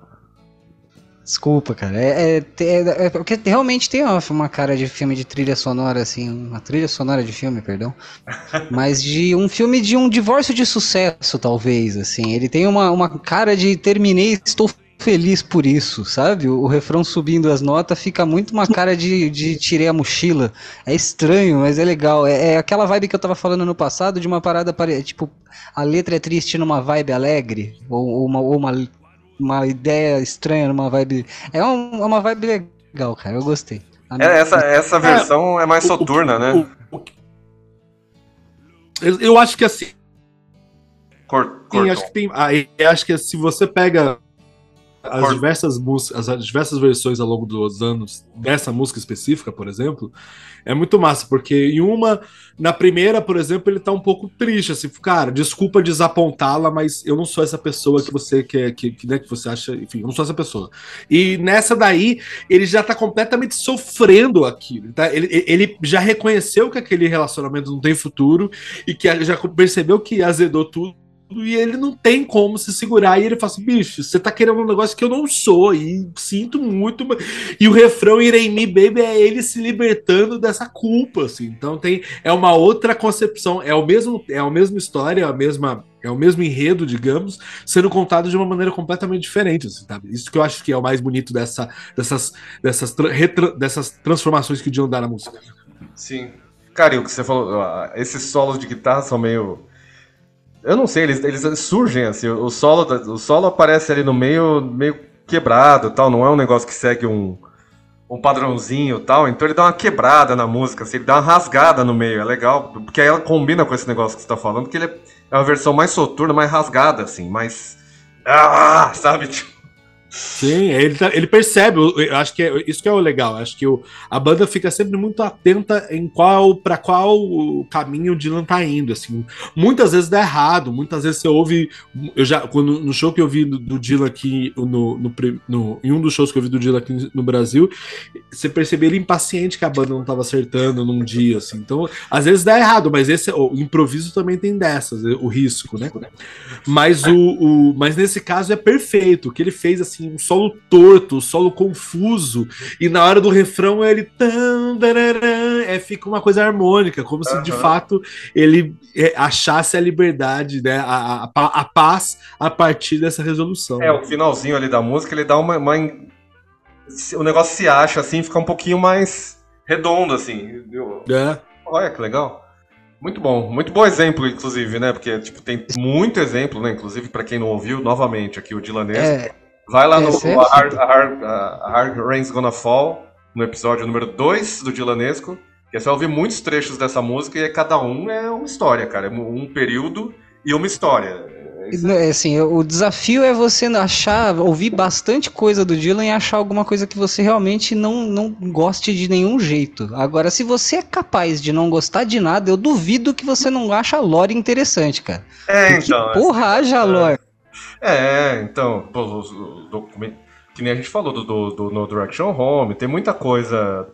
Desculpa, cara. É, é, é- é porque realmente tem uma, uma cara de filme de trilha sonora, assim, uma trilha sonora de filme, perdão. [laughs] Mas de um filme de um divórcio de sucesso, talvez, assim. Ele tem uma, uma cara de terminei, estou feliz por isso, sabe? O, o refrão subindo as notas fica muito uma cara de, de tirei a mochila. É estranho, mas é legal. É, é aquela vibe que eu tava falando no passado, de uma parada, pare- tipo, a letra é triste numa vibe alegre, ou, ou uma, ou uma uma ideia estranha, numa vibe. É um- é uma vibe legal, cara. Eu gostei. É, essa, essa versão é, mais o- o- soturna, né? O- o- eu, eu acho que assim, Cor, Sim, acho que tem. ah, acho que se você pega as diversas músicas, as diversas versões ao longo dos anos dessa música específica, por exemplo, é muito massa, porque em uma, na primeira, por exemplo, ele tá um pouco triste, assim, cara, desculpa desapontá-la, mas eu não sou essa pessoa que você quer, que, que, né, que você acha, enfim, eu não sou essa pessoa. E nessa daí, ele já tá completamente sofrendo aquilo, tá? Ele, ele já reconheceu que aquele relacionamento não tem futuro e que já percebeu que azedou tudo e ele não tem como se segurar. E ele fala assim: bicho, você tá querendo um negócio que eu não sou, e sinto muito. mas-" E o refrão Irei Me Baby é ele se libertando dessa culpa, assim. Então tem é uma outra concepção, é o mesmo é a mesma história, é a mesma é o mesmo enredo, digamos, sendo contado de uma maneira completamente diferente, assim, sabe? Isso que eu acho que é o mais bonito dessa, dessas, dessas, tra- dessas transformações que o Dion dá na música. Sim. Cara, e o que você falou, ah, esses solos de guitarra são meio. Eu não sei, eles, eles surgem assim. O solo, da- o solo aparece ali no meio, meio quebrado tal. Não é um negócio que segue um, um padrãozinho tal. Então ele dá uma quebrada na música, assim, ele dá uma rasgada no meio. É legal, porque aí ela combina com esse negócio que você tá falando, porque ele é é uma versão mais soturna, mais rasgada, assim, mais. Ah, sabe? Tipo, Sim, ele, tá- ele percebe, eu acho que é, isso que é o legal, acho que o, a banda fica sempre muito atenta em qual para qual caminho o Dylan tá indo, assim. Muitas vezes dá errado, muitas vezes você ouve, eu já quando no show que eu vi do, do Dylan aqui no, no, no- em um dos shows que eu vi do Dylan aqui no Brasil, você percebia ele impaciente que a banda não tava acertando num dia, assim. Então, às vezes dá errado, mas esse o improviso também tem dessas, o risco, né? Mas o, o- mas nesse caso é perfeito, o que ele fez assim, um solo torto, um solo confuso, e na hora do refrão ele tan, dararã, é, fica uma coisa harmônica, como se de fato ele é, achasse a liberdade, né, a, a, a- paz a partir dessa resolução. É, o finalzinho ali da música, ele dá uma. uma O negócio se acha assim, fica um pouquinho mais redondo, assim. É. Olha que legal. Muito bom, muito bom exemplo, inclusive, né? Porque tipo, tem muito exemplo, né? Inclusive, pra quem não ouviu, novamente, aqui o Dilanesco. É, Vai lá no é a a Hard, a Hard- a Hard Rain's Gonna Fall, no episódio número 2 do Dilanesco. Que é só ouvir muitos trechos dessa música e cada um é uma história, cara. É um período e uma história. É é assim, o desafio é você achar, ouvir bastante coisa do Dylan e achar alguma coisa que você realmente não, não goste de nenhum jeito. Agora, se você é capaz de não gostar de nada, eu duvido que você não acha a lore interessante, cara. É, Porque, então. é- porra, haja lore. É, então, pô. Que nem a gente falou do, do, do No Direction Home, tem muita coisa.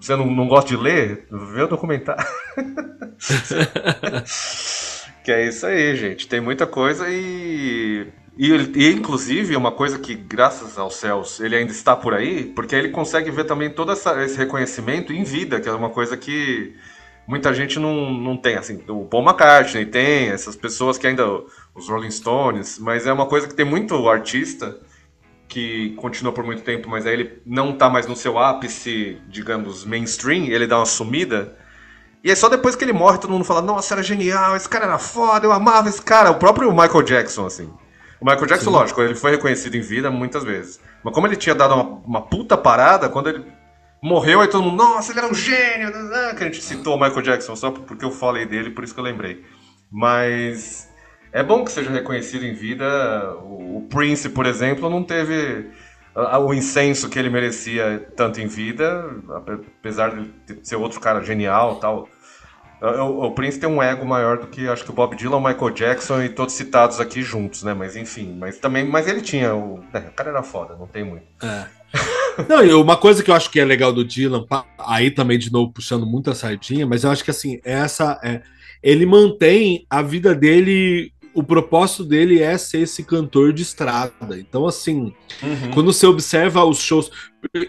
você não, não gosta de ler? Vê o documentário. [laughs] que é isso aí, gente. Tem muita coisa e. E, e, inclusive, uma coisa que, graças aos céus, ele ainda está por aí, porque ele consegue ver também todo essa- esse reconhecimento em vida, que é uma coisa que muita gente não, não tem. Assim, o Paul McCartney tem, essas pessoas que ainda. Os Rolling Stones, mas é uma coisa que tem muito artista que continua por muito tempo, mas aí ele não tá mais no seu ápice, digamos, mainstream, ele dá uma sumida. E aí só depois que ele morre, todo mundo fala, nossa, era genial, esse cara era foda, eu amava esse cara. O próprio Michael Jackson, assim. O Michael Jackson, lógico, ele foi reconhecido em vida muitas vezes. Mas como ele tinha dado uma, uma puta parada, quando ele morreu, aí todo mundo, nossa, ele era um gênio, né, que a gente citou o Michael Jackson, só porque eu falei dele, por isso que eu lembrei. Mas é bom que seja reconhecido em vida. O, Prince, por exemplo, não teve o incenso que ele merecia tanto em vida, ape- apesar de ser outro cara genial tal. Ah, O, o Prince tem um ego maior do que acho que o Bob Dylan, o Michael Jackson e todos citados aqui juntos, né? Mas enfim, mas também, mas ele tinha o, é, o cara era foda, não tem muito. [laughs] Não, e uma coisa que eu acho que é legal do Dylan, aí também de novo puxando muita sardinha, mas eu acho que assim, essa é, ele mantém a vida dele, o propósito dele é ser esse cantor de estrada. Então assim, quando você observa os shows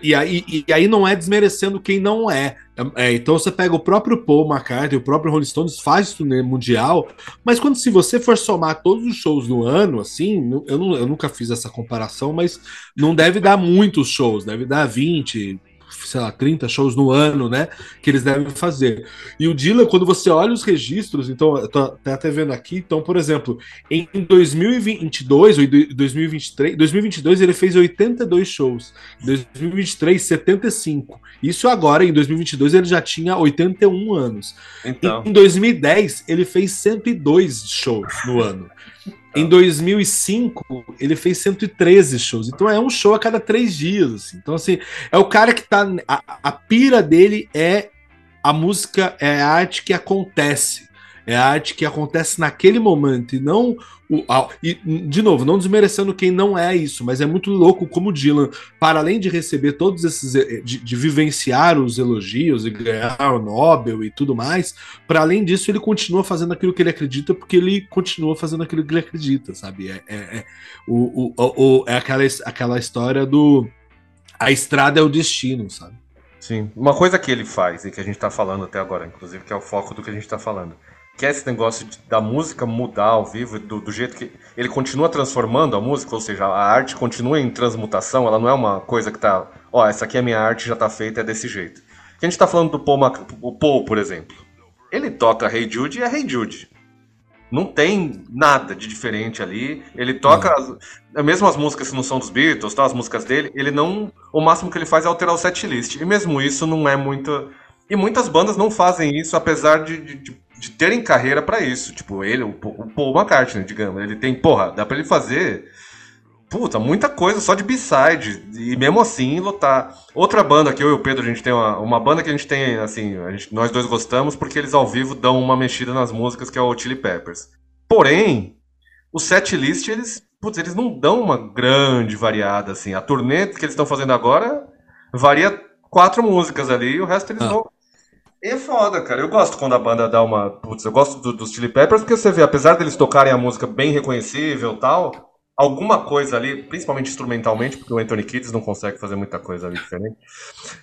e aí, e aí não é desmerecendo quem não é. É, então você pega o próprio Paul McCartney, o próprio Rolling Stones faz turnê mundial, mas quando se você for somar todos os shows do ano, assim, eu, não- eu nunca fiz essa comparação, mas não deve dar muitos shows, deve dar 20, sei lá, 30 shows no ano, né? Que eles devem fazer. E o Dylan, quando você olha os registros, então, eu tô até até vendo aqui, então, por exemplo, em 2022 ou em 2023, 2022 ele fez 82 shows, em 2023 75. Isso agora em 2022 ele já tinha 81 anos. Então, Em 2010 ele fez 102 shows no ano. Em 2005 ele fez 113 shows. Então é um show a cada três dias. assim. Então assim é o cara que tá a, a pira dele é a música, é a arte que acontece. É a arte que acontece naquele momento e não o, a- e de novo, não desmerecendo quem não é isso, mas é muito louco como o Dylan, para além de receber todos esses eh, de, de vivenciar os elogios e ganhar o Nobel e tudo mais, para além disso ele continua fazendo aquilo que ele acredita porque ele continua fazendo aquilo que ele acredita, sabe? É, é, é, o, o, o- é aquela, aquela história do a estrada é o destino, sabe? Sim. Uma coisa que ele faz e que a gente tá falando até agora, inclusive, que é o foco do que a gente tá falando, que é esse negócio de- da música mudar ao vivo, do, do jeito que ele continua transformando a música, ou seja, a arte continua em transmutação, ela não é uma coisa que tá, ó, essa aqui é a minha arte, já tá feita, é desse jeito. Que a gente tá falando do Paul, Mac- o Paul, por exemplo. Ele toca Hey Jude e é Hey Jude. Não tem nada de diferente ali. Ele toca as, mesmo as músicas que não são dos Beatles, tá, as músicas dele, ele não. O máximo que ele faz é alterar o setlist. E mesmo isso não é muito. E muitas bandas não fazem isso, apesar de, de, de- de terem carreira pra isso. Tipo, ele, o, Paul- o Paul McCartney, digamos. Ele tem, porra, dá pra ele fazer. Puta, muita coisa só de B-side. E mesmo assim lotar. Outra banda que eu e o Pedro, a gente tem uma, uma banda que a gente tem, assim, a gente- nós dois gostamos porque eles ao vivo dão uma mexida nas músicas, que é o Chili Peppers. Porém, o setlist, eles, putz, eles não dão uma grande variada, assim. A turnê que eles estão fazendo agora varia quatro músicas ali e o resto eles Ah. vão. É foda, cara. Eu gosto quando a banda dá uma. Putz, eu gosto do- dos Chili Peppers porque você vê, apesar deles tocarem a música bem reconhecível e tal, alguma coisa ali, principalmente instrumentalmente, porque o Anthony Kiedis não consegue fazer muita coisa ali diferente,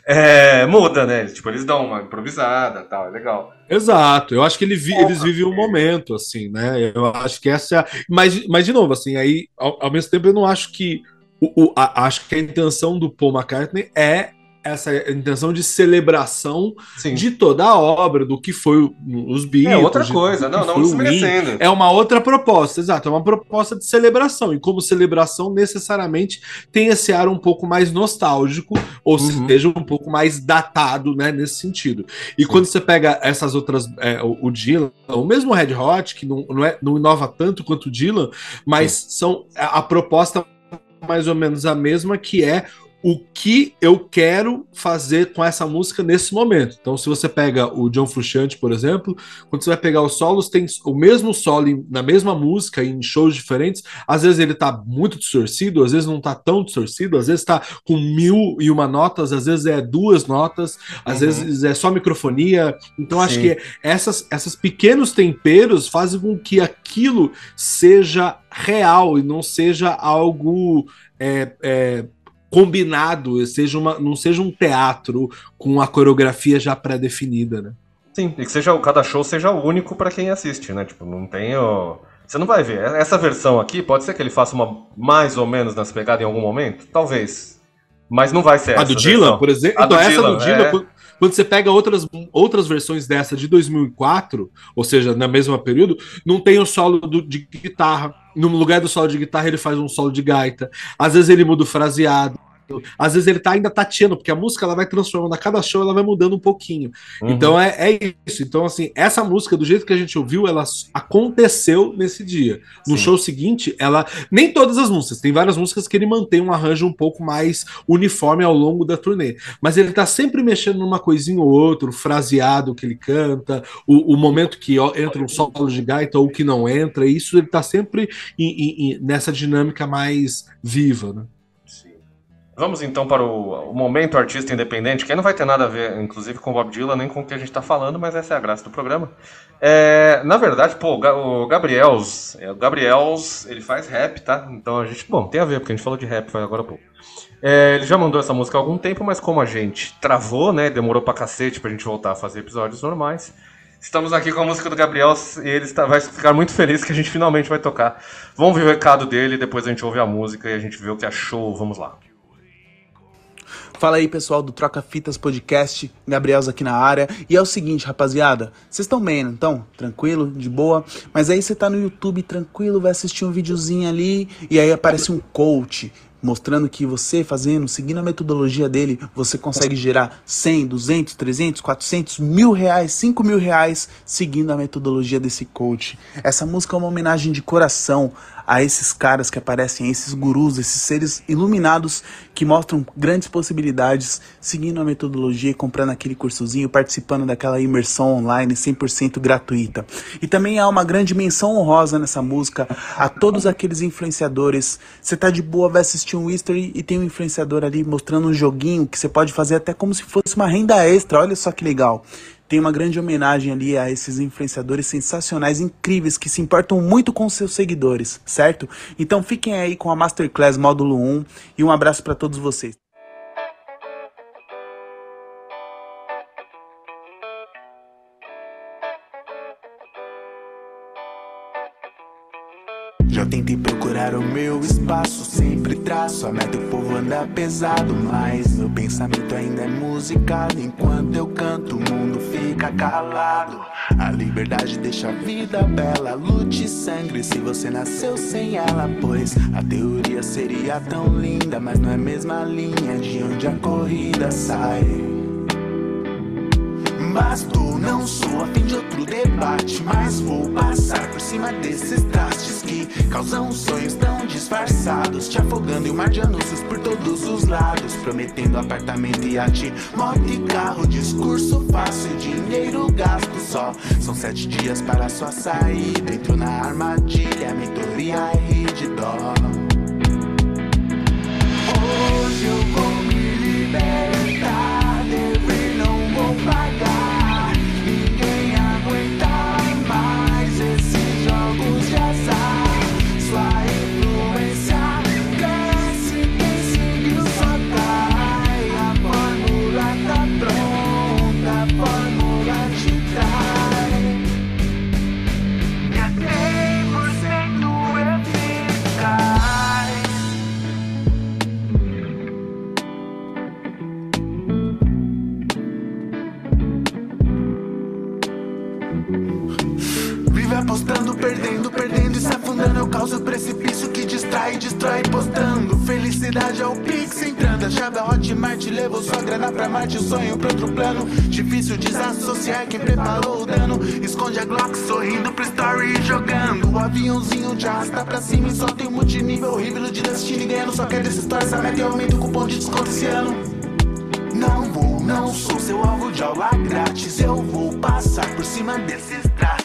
é, muda, né? Tipo, eles dão uma improvisada e tal, é legal. Exato, eu acho que ele vi- eles vivem um momento, assim, né? Eu acho que essa é a... mas, mas, de novo, assim, aí, ao, ao mesmo tempo, eu não acho que. O, o- a- acho que a intenção do Paul McCartney é essa intenção de celebração Sim. de toda a obra, do que foi os Beatles. É outra coisa, não, não desmerecendo. É uma outra proposta, exato, é uma proposta de celebração. E como celebração, necessariamente tem esse ar um pouco mais nostálgico, ou Uhum. seja, um pouco mais datado, né, nesse sentido. E quando você pega essas outras, é, o, Dylan, o mesmo Red Hot, que não, não, é, não inova tanto quanto o Dylan, mas são a, a proposta mais ou menos a mesma, que é o que eu quero fazer com essa música nesse momento. Então, se você pega o John Frusciante, por exemplo, quando você vai pegar os solos, tem o mesmo solo na mesma música, em shows diferentes. Às vezes ele tá muito distorcido, às vezes não tá tão distorcido, às vezes tá com mil e uma notas, às vezes é duas notas, às Uhum. vezes é só microfonia. Então, acho Sim. que essas, essas pequenos temperos fazem com que aquilo seja real e não seja algo é, é, combinado, seja uma, não seja um teatro com a coreografia já pré-definida, né? Sim, e que seja, cada show seja único pra quem assiste, né? Tipo, não tem o... Você não vai ver. Essa versão aqui, pode ser que ele faça uma mais ou menos nas pegadas em algum momento? Talvez. Mas não vai ser A essa do Dylan, versão. por exemplo. A do Então, essa Dylan, do Dylan, é. quando, Quando você pega outras, outras versões dessa de 2004, ou seja, na mesma período, não tem o solo do- de guitarra. No lugar do solo de guitarra, ele faz um solo de gaita. Às vezes ele muda o fraseado. Às vezes ele tá ainda tateando, porque a música ela vai transformando, a cada show ela vai mudando um pouquinho. Uhum. Então é, é isso. Então, assim, essa música, do jeito que a gente ouviu, ela aconteceu nesse dia. No Sim. show seguinte, ela. Nem todas as músicas, tem várias músicas que ele mantém um arranjo um pouco mais uniforme ao longo da turnê. Mas ele tá sempre mexendo numa coisinha ou outra, o fraseado que ele canta, o, o momento que entra um solo de gaita ou que não entra, isso ele tá sempre em- em- em- nessa dinâmica mais viva, né? Vamos então para o, o momento artista independente, que não vai ter nada a ver, inclusive, com o Bob Dylan, nem com o que a gente está falando, mas essa é a graça do programa. É, na verdade, pô, o Gabriels, é, o Gabriels, ele faz rap, tá? Então a gente, bom, tem a ver, porque a gente falou de rap agora há pouco. É, ele já mandou essa música há algum tempo, mas como a gente travou, né, demorou pra cacete pra gente voltar a fazer episódios normais, estamos aqui com a música do Gabriel e ele está, vai ficar muito feliz que a gente finalmente vai tocar. Vamos ver o recado dele, depois a gente ouve a música e a gente vê o que achou. Vamos lá. Fala aí, pessoal do Troca Fitas Podcast, Gabriels aqui na área. E é o seguinte, rapaziada, vocês estão bem, não estão? Tranquilo, de boa? Mas aí você tá no YouTube tranquilo, vai assistir um videozinho ali e aí aparece um coach mostrando que você fazendo, seguindo a metodologia dele, você consegue gerar 100, 200, 300, 400, mil reais, 5 mil reais seguindo a metodologia desse coach. Essa música é uma homenagem de coração a esses caras que aparecem, esses gurus, esses seres iluminados que mostram grandes possibilidades, seguindo a metodologia comprando aquele cursozinho, participando daquela imersão online 100% gratuita. E também há uma grande menção honrosa nessa música a todos aqueles influenciadores. Você tá de boa, vai assistir um history e tem um influenciador ali mostrando um joguinho que você pode fazer até como se fosse uma renda extra. Olha só que legal tem uma grande homenagem ali a esses influenciadores sensacionais, incríveis, que se importam muito com seus seguidores, certo? Então fiquem aí com a Masterclass Módulo 1 e um abraço para todos vocês. Já tentei procurar o meu espaço, sempre traço a meta, o povo anda pesado, mas meu pensamento ainda é musicado. Enquanto eu canto, o mundo fica calado. A liberdade deixa a vida bela, lute e sangre se você nasceu sem ela, pois a teoria seria tão linda, mas não é a mesma linha de onde a corrida sai. Basto, não sou a fim de outro debate, mas vou passar por cima desses trastes causam sonhos tão disfarçados, te afogando em um mar de anúncios por todos os lados, prometendo apartamento e arte, moto e carro, discurso fácil, dinheiro gasto só. São sete dias para sua saída, entro na armadilha, mentoria e de dó. Hoje eu vou me libertar, Eu causo precipício que distrai, destrói postando. Felicidade é o Pix entrando. A chave a Hotmart levou sua grana pra Marte, o sonho pra outro plano. Difícil desassociar quem preparou o dano. Esconde a Glock sorrindo pro story e jogando. O aviãozinho de arrasta pra cima e só tem um multinível horrível de destino. Ganhando só quer dessa história, essa meta e aumenta o cupom de desconto esse ano. Não vou, não sou seu alvo de aula grátis. Eu vou passar por cima desses que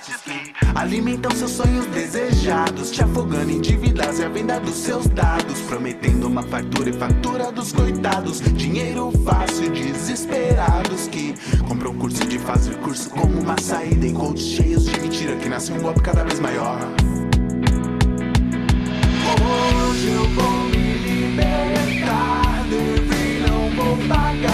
alimentam seus sonhos desejados, te afogando em dívidas e a venda dos seus dados, prometendo uma fartura e fatura dos coitados. Dinheiro fácil, desesperados que compram curso de fazer curso como uma saída em coaches cheios de mentira que nasce um golpe cada vez maior. Hoje eu vou me libertar, dever não vou pagar.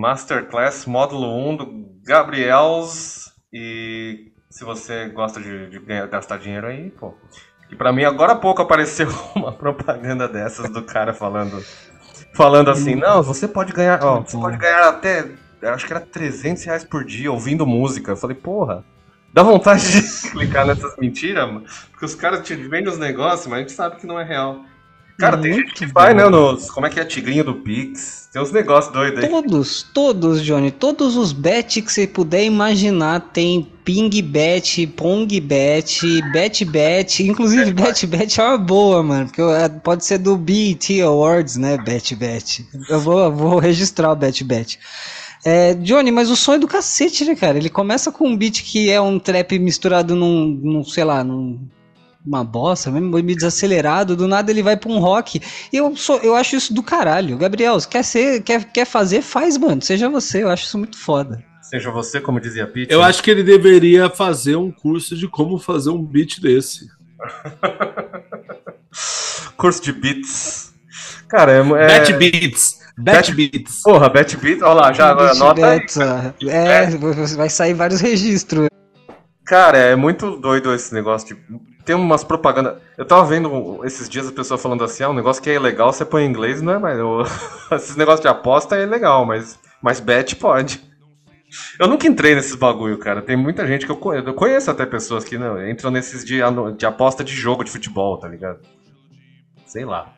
Masterclass módulo 1 do Gabriels. E se você gosta de, de ganhar- gastar dinheiro aí, pô. E pra mim, agora há pouco apareceu [laughs] uma propaganda dessas do cara falando. Falando assim, não, você pode ganhar. Ó, você pode ganhar até. Acho que era 300 reais por dia ouvindo música. Eu falei, porra. Dá vontade de [laughs] clicar nessas mentiras, mano. Porque os caras te vendem os negócios, mas a gente sabe que não é real. Cara, tem gente que vai, né, nos. Como é que é? Tigrinho do Pix. Tem uns negócios doidos aí. Todos, todos, Johnny, todos os bet que você puder imaginar tem ping bet, pong bet, bet bet, inclusive bet bet é uma boa, mano, porque é, pode ser do BET Awards, né, bet bet. Eu vou, vou registrar o bet bet. É, Johnny, mas o som é do cacete, né, cara? Ele começa com um beat que é um trap misturado num, num sei lá, num uma bossa, mesmo meio desacelerado, do nada ele vai pra um rock. E eu, sou, eu acho isso do caralho. Gabriel, quer ser, quer, quer fazer, faz, mano. Seja você, eu acho isso muito foda. Seja você, como dizia Pete. Eu acho que ele deveria fazer um curso de como fazer um beat desse. [laughs] Curso de beats. Cara, é. é... Bet Beats. Bet Beats. Porra, Bet Beats, olha lá, já Beat anota aí. Bets, ó. É, vai sair vários registros. Cara, é muito doido esse negócio de. Tem umas propagandas. Eu tava vendo esses dias a pessoa falando assim: ah, um negócio que é legal, você põe em inglês, não é mais. o- [laughs] Esses negócios de aposta é legal, mas, mas bet pode. Eu nunca entrei nesses bagulho, cara. Tem muita gente que eu conheço. Eu conheço até pessoas que não, entram nesses de, de aposta de jogo de futebol, tá ligado? Sei lá.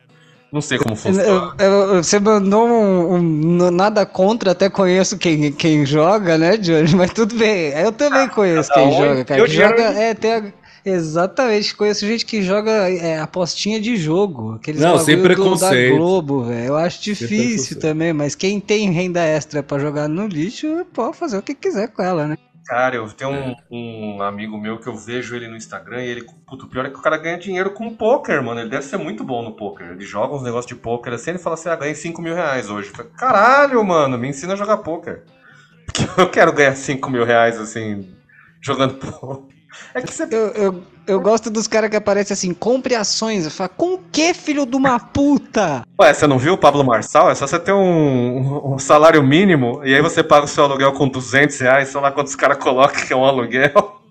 Não sei como funciona. Eu- eu- Você mandou um, um- nada contra, até conheço quem, quem joga, né, Johnny? [laughs] Mas tudo bem. Eu também conheço cada quem um joga, cara. o Que joga, é, tem a- Exatamente, conheço gente que joga é, apostinha de jogo. Aqueles Não, sem do- da preconceito. Globo, velho. Eu acho difícil preconceito. também, mas quem tem renda extra pra jogar no lixo, pode fazer o que quiser com ela, né? Cara, eu tenho um, um amigo meu que eu vejo ele no Instagram e ele, puto, o pior é que o cara ganha dinheiro com poker, mano. Ele deve ser muito bom no poker. Ele joga uns negócios de poker assim, ele fala assim, ah, ganhei 5 mil reais hoje. Eu falei, Caralho, mano, me ensina a jogar poker. [laughs] Porque eu quero ganhar 5 mil reais, assim, jogando [laughs] poker. É que você... Eu, eu, eu gosto dos caras que aparecem assim, compre ações. Eu falo, com que, filho de uma puta? Ué, você não viu o Pablo Marçal? É só você ter um, um salário mínimo e aí você paga o seu aluguel com 200 reais, sei lá quantos caras colocam que é um aluguel.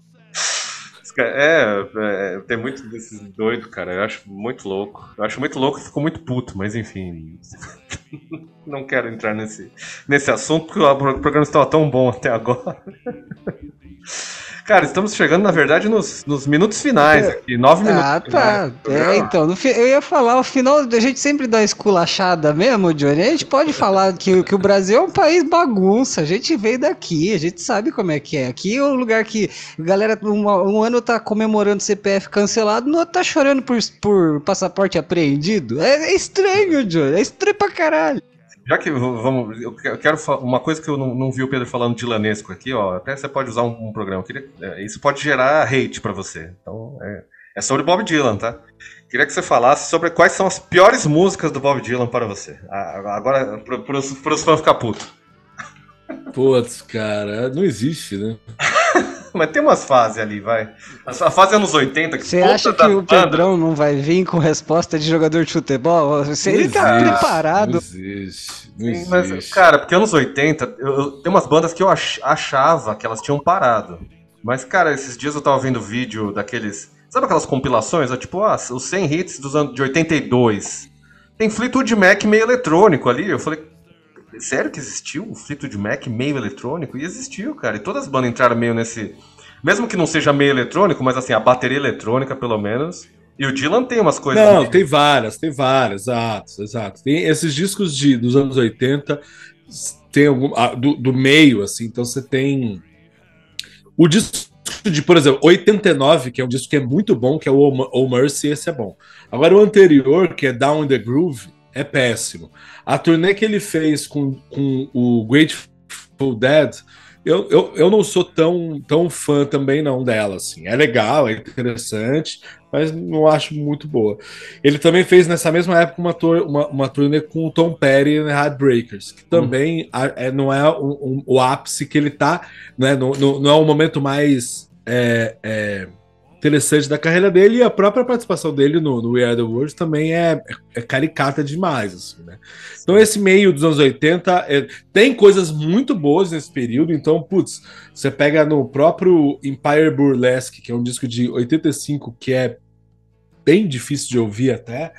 É, é, tem muito desses doidos, cara. Eu acho muito louco. Eu acho muito louco e fico muito puto, mas enfim. [laughs] Não quero entrar nesse, nesse assunto porque o programa estava tão bom até agora. [laughs] Cara, estamos chegando, na verdade, nos, nos minutos finais aqui. Nove minutos. Ah, tá. É, então, eu ia falar, o final, a gente sempre dá uma esculachada mesmo, Johnny. A gente pode falar que, o- que o Brasil é um país bagunça. A gente veio daqui, a gente sabe como é que é. Aqui é um lugar que a galera, um, um ano tá comemorando CPF cancelado, no outro tá chorando por, por passaporte apreendido. É, é estranho, Johnny. É estranho pra caralho. Já que vamos, eu que- eu quero uma coisa que eu não, não vi o Pedro falando de lanesco aqui, ó. Até você pode usar um, um programa. Queria, é, isso pode gerar hate pra você. Então é, é sobre Bob Dylan, tá? Queria que você falasse sobre quais são as piores músicas do Bob Dylan para você. Agora, pros, pros fãs ficar putos. Putz, cara, não existe, né? [laughs] Mas tem umas fases ali, vai. A fase anos 80 que Você acha que o bandas- Pedrão não vai vir com resposta de jogador de futebol? Você, ele tá existe, preparado. Não existe. Não Sim, mas, existe. cara, porque anos 80, eu, eu- tem umas bandas que eu ach- achava que elas tinham parado. Mas, cara, esses dias eu tava vendo vídeo daqueles. Sabe aquelas compilações? ó, Tipo, ah, os 100 hits dos anos de 82. Tem Fleetwood Mac meio eletrônico ali. Eu falei, sério que existiu o Fleetwood Mac meio eletrônico? E existiu, cara. E todas as bandas entraram meio nesse. Mesmo que não seja meio eletrônico, mas assim, a bateria eletrônica, pelo menos. E o Dylan tem umas coisas. Não, tem várias, tem várias, exato, exato. Tem esses discos de, dos anos 80, tem algum, ah, do, do meio, assim, então você tem o disco de, por exemplo, 89, que é um disco que é muito bom, que é o Oh Mercy, esse é bom. Agora o anterior, que é Down in the Groove, é péssimo. A turnê que ele fez com, com o Grateful Dead, eu, eu, eu não sou tão, tão fã também não dela, assim. É legal, é interessante, mas não acho muito boa. Ele também fez nessa mesma época uma, uma, uma turnê com o Tom Petty e Heartbreakers, que também a- é, não é um- um- o ápice que ele tá, né? Não, não, não é o momento mais é, é, interessante da carreira dele, e a própria participação dele no, no We Are the World também é, é caricata demais, assim, né? Então, esse meio dos anos 80 é, tem coisas muito boas nesse período. Então, putz, você pega no próprio Empire Burlesque, que é um disco de 85, que é bem difícil de ouvir até,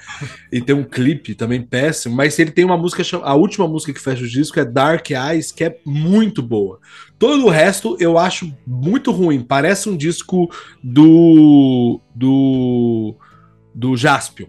e tem um clipe também péssimo, mas ele tem uma música, cham- a última música que fecha o disco é Dark Eyes, que é muito boa. Todo o resto eu acho muito ruim, parece um disco do do do Jaspion.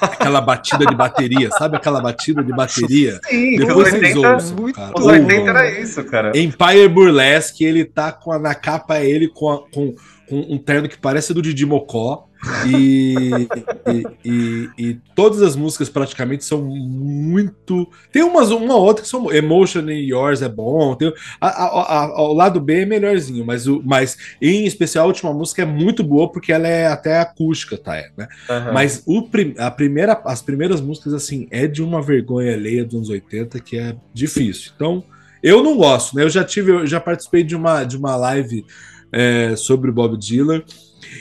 Aquela batida de bateria, sabe aquela batida de bateria? [laughs] Sim, Depois os vocês 80, ouçam, muito cara. os O- 80 era isso, cara. Empire Burlesque, ele tá com a, na capa ele com, a- com, com um terno que parece do Didi Mocó. E, e, e- e todas as músicas praticamente são muito. Tem umas, uma outra que são. Emotion in Yours é bom. Tem, a, a- a- o lado B é melhorzinho, mas, o, mas em especial a última música é muito boa porque ela é até acústica, tá? É, né? Aham. Mas o, a primeira, as primeiras músicas, assim, é de uma vergonha alheia dos anos 80 que é difícil. Então, eu não gosto, né? Eu já tive, eu já participei de uma, de uma live é, sobre o Bob Dylan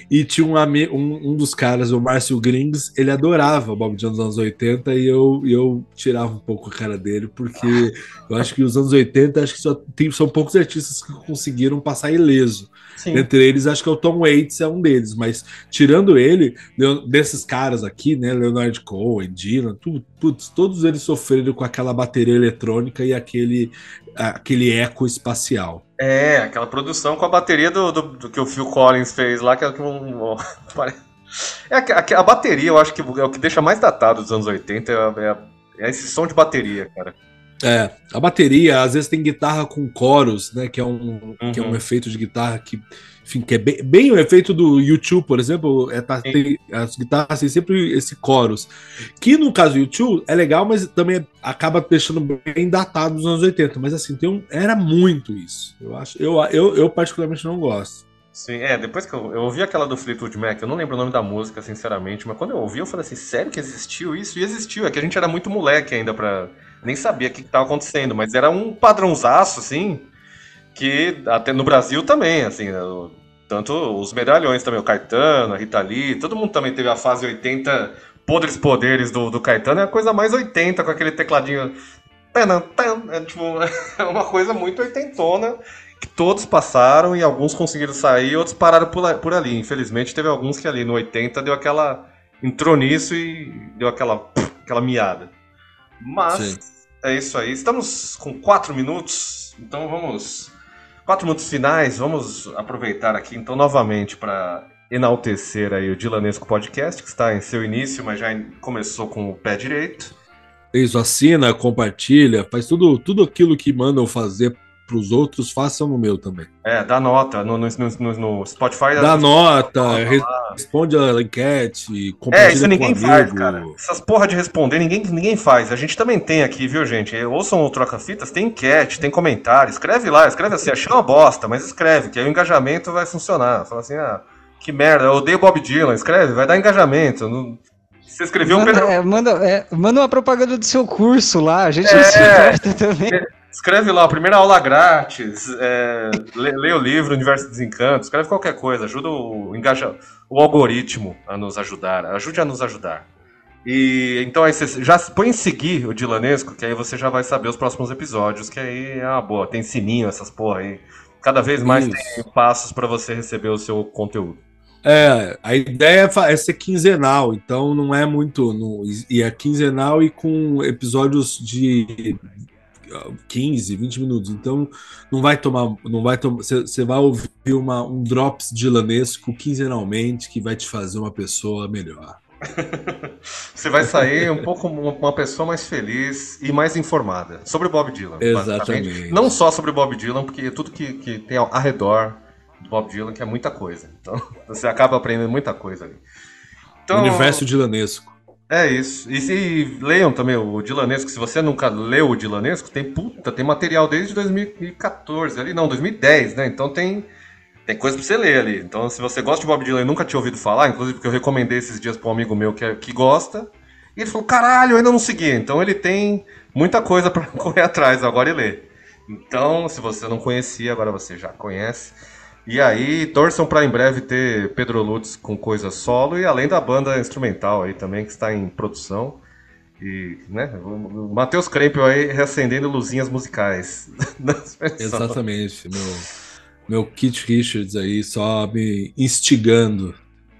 e tinha um, um, um dos caras, o Márcio Grings, ele adorava o Bob Dylan dos anos 80 e eu, eu tirava um pouco a cara dele, porque eu acho que os anos 80, acho que só tem, são poucos artistas que conseguiram passar ileso. Sim. Entre eles, acho que é o Tom Waits é um deles, mas tirando ele, desses caras aqui, né, Leonard Cohen, Dylan, tudo, putz, todos eles sofreram com aquela bateria eletrônica e aquele, aquele eco espacial. É, aquela produção com a bateria do, do, do que o Phil Collins fez lá, que é que um. [laughs] é a, a- a bateria, eu acho que é o que deixa mais datado dos anos 80, é, é- é esse som de bateria, cara. É, a bateria, às vezes tem guitarra com coros, né, que é um, que é um Uhum. efeito de guitarra que, enfim, que é bem, bem o efeito do YouTube, por exemplo, é, tá, tem, as guitarras têm sempre esse coros, que no caso do YouTube é legal, mas também acaba deixando bem datado dos anos 80, mas assim, tem um, era muito isso, eu acho, eu, eu, eu particularmente não gosto. Sim, é, depois que eu, eu ouvi aquela do Fleetwood Mac, eu não lembro o nome da música, sinceramente, mas quando eu ouvi, eu falei assim, sério que existiu isso? E existiu, é que a gente era muito moleque ainda pra. Nem sabia o que, que tava acontecendo, mas era um padrãozaço, assim, que até no Brasil também, assim, o- tanto os medalhões também, o Caetano, a Rita Lee, todo mundo também teve a fase 80 podres poderes do, do Caetano, é a coisa mais 80, com aquele tecladinho. É, tipo, [laughs] é uma coisa muito oitentona que todos passaram e alguns conseguiram sair, outros pararam por, por ali. Infelizmente, teve alguns que ali no 80 deu aquela. entrou nisso e deu aquela, aquela miada. Mas Sim. é isso aí. Estamos com quatro minutos, então vamos. Quatro minutos finais, vamos aproveitar aqui então novamente para enaltecer aí o Dilanesco Podcast, que está em seu início, mas já começou com o pé direito. Isso, assina, compartilha, faz tudo, tudo aquilo que mandam fazer pros outros, façam no meu também. É, dá nota no, no, no- no Spotify. Dá nota, Nota re- lá. responde a enquete, compartilha É, isso ninguém um faz, cara. Essas porra de responder, ninguém, ninguém faz. A gente também tem aqui, viu, gente? Ouçam o Troca Fitas, tem enquete, tem comentário. Escreve lá, escreve assim, achei uma bosta, mas escreve, que aí o engajamento vai funcionar. Fala assim, ah, que merda, eu odeio Bob Dylan. Escreve, vai dar engajamento. Não- Você escreveu um Manda, Pedro... é, manda, é, manda uma propaganda do seu curso lá, a gente É. se importa também. Escreve lá, primeira aula grátis, é, lê, lê o livro Universo dos Encantos, escreve qualquer coisa, ajuda o, engaja, o algoritmo a nos ajudar, ajude a nos ajudar. E então aí você já põe em seguir o Dilanesco, que aí você já vai saber os próximos episódios, que aí é uma boa, tem sininho, essas porra aí. Cada vez mais Isso. tem passos para você receber o seu conteúdo. É, a ideia é é ser quinzenal, então não é muito. não- e é quinzenal e com episódios de 15, 20 minutos. Então não vai tomar. Não vai tomar. Você vai ouvir uma, um drops dilanesco quinzenalmente que vai te fazer uma pessoa melhor. [laughs] Você vai sair um pouco uma pessoa mais feliz e mais informada sobre o Bob Dylan. Exatamente. Não só sobre o Bob Dylan, porque tudo que, que tem ao ao redor do Bob Dylan, que é muita coisa. Então [laughs] você acaba aprendendo muita coisa ali. Então, Universo dilanesco. É isso. E se leiam também o Dilanesco. Se você nunca leu o Dilanesco, tem puta, tem material desde 2014 ali, não, 2010, né? Então tem Tem coisa pra você ler ali. Então, se você gosta de Bob Dylan e nunca tinha ouvido falar, inclusive porque eu recomendei esses dias pra um amigo meu que, é- que gosta, e ele falou: caralho, eu ainda não segui. Então, ele tem muita coisa pra [laughs] correr atrás agora e ler. Então, se você não conhecia, agora você já conhece. E aí, torçam pra em breve ter Pedro Lutz com coisa solo e além da banda instrumental aí também, que está em produção. E, né, Matheus Krempel aí reacendendo luzinhas musicais. [laughs] Exatamente, meu, meu Kit Richards aí só me instigando.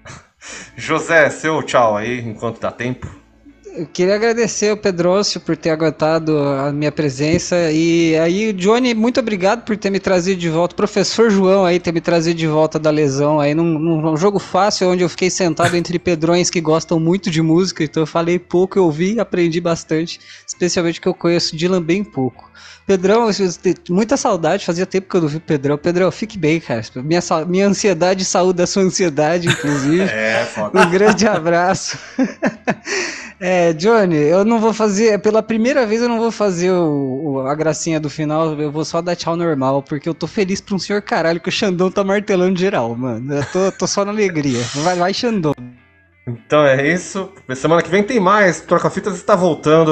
[laughs] José, seu tchau aí, enquanto dá tempo. Eu queria agradecer ao Pedrócio por ter aguentado a minha presença. E aí, Johnny, muito obrigado por ter me trazido de volta. Professor João aí ter me trazido de volta da lesão aí num, num jogo fácil, onde eu fiquei sentado entre pedrões que gostam muito de música. Então eu falei pouco, eu ouvi e aprendi bastante. Especialmente que eu conheço Dylan bem pouco. Pedrão, muita saudade, fazia tempo que eu não vi o Pedrão. Pedrão, fique bem, cara. Minha, minha ansiedade saúde da sua ansiedade, inclusive. [laughs] É, foda. Um grande abraço. [laughs] É, Johnny, eu não vou fazer, pela primeira vez eu não vou fazer o, o- a gracinha do final, eu vou só dar tchau normal, porque eu tô feliz pra um senhor caralho que o Xandão tá martelando geral, mano. Eu tô, tô só na alegria. Vai, vai Xandão. Então é isso. Semana que vem tem mais. Troca Fitas está voltando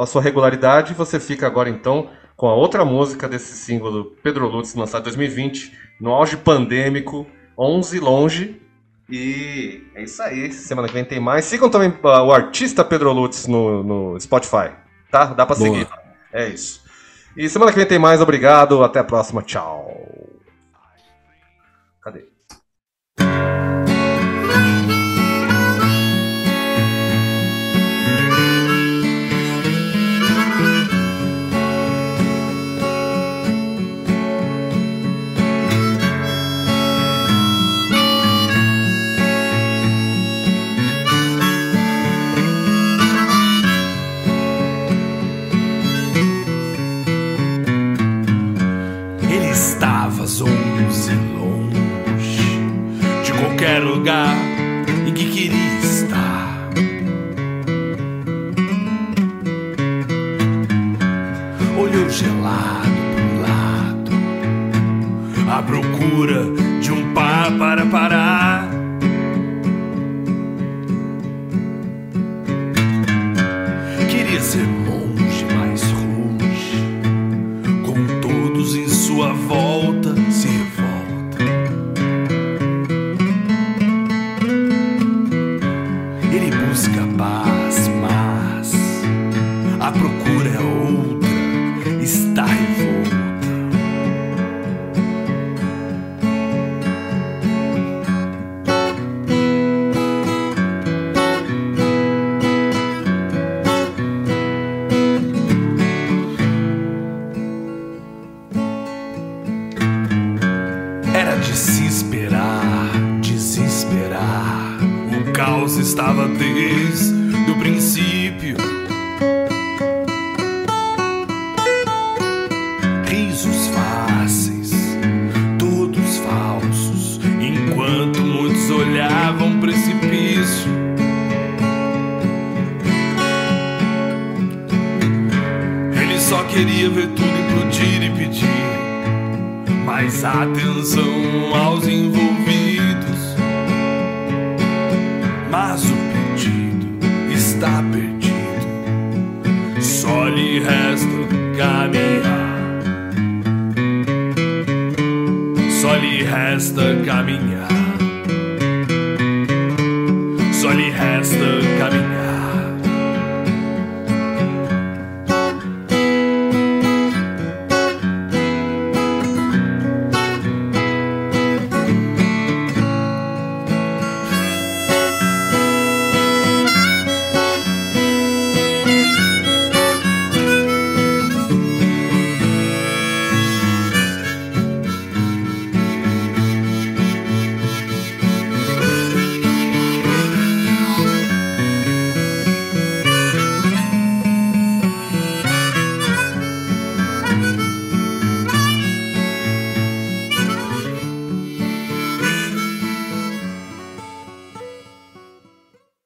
à sua regularidade. Você fica agora então com a outra música desse single do Pedro Lutz, lançado em 2020, no auge pandêmico, 11 longe. E é isso aí. Semana que vem tem mais. Sigam também ah, o artista Pedro Lutz no, no Spotify, tá? Dá pra Boa. seguir. É isso. E semana que vem tem mais. Obrigado. Até a próxima. Tchau. Cadê? Qualquer lugar em que queria estar. Olhou gelado pro lado, à procura de um par para parar.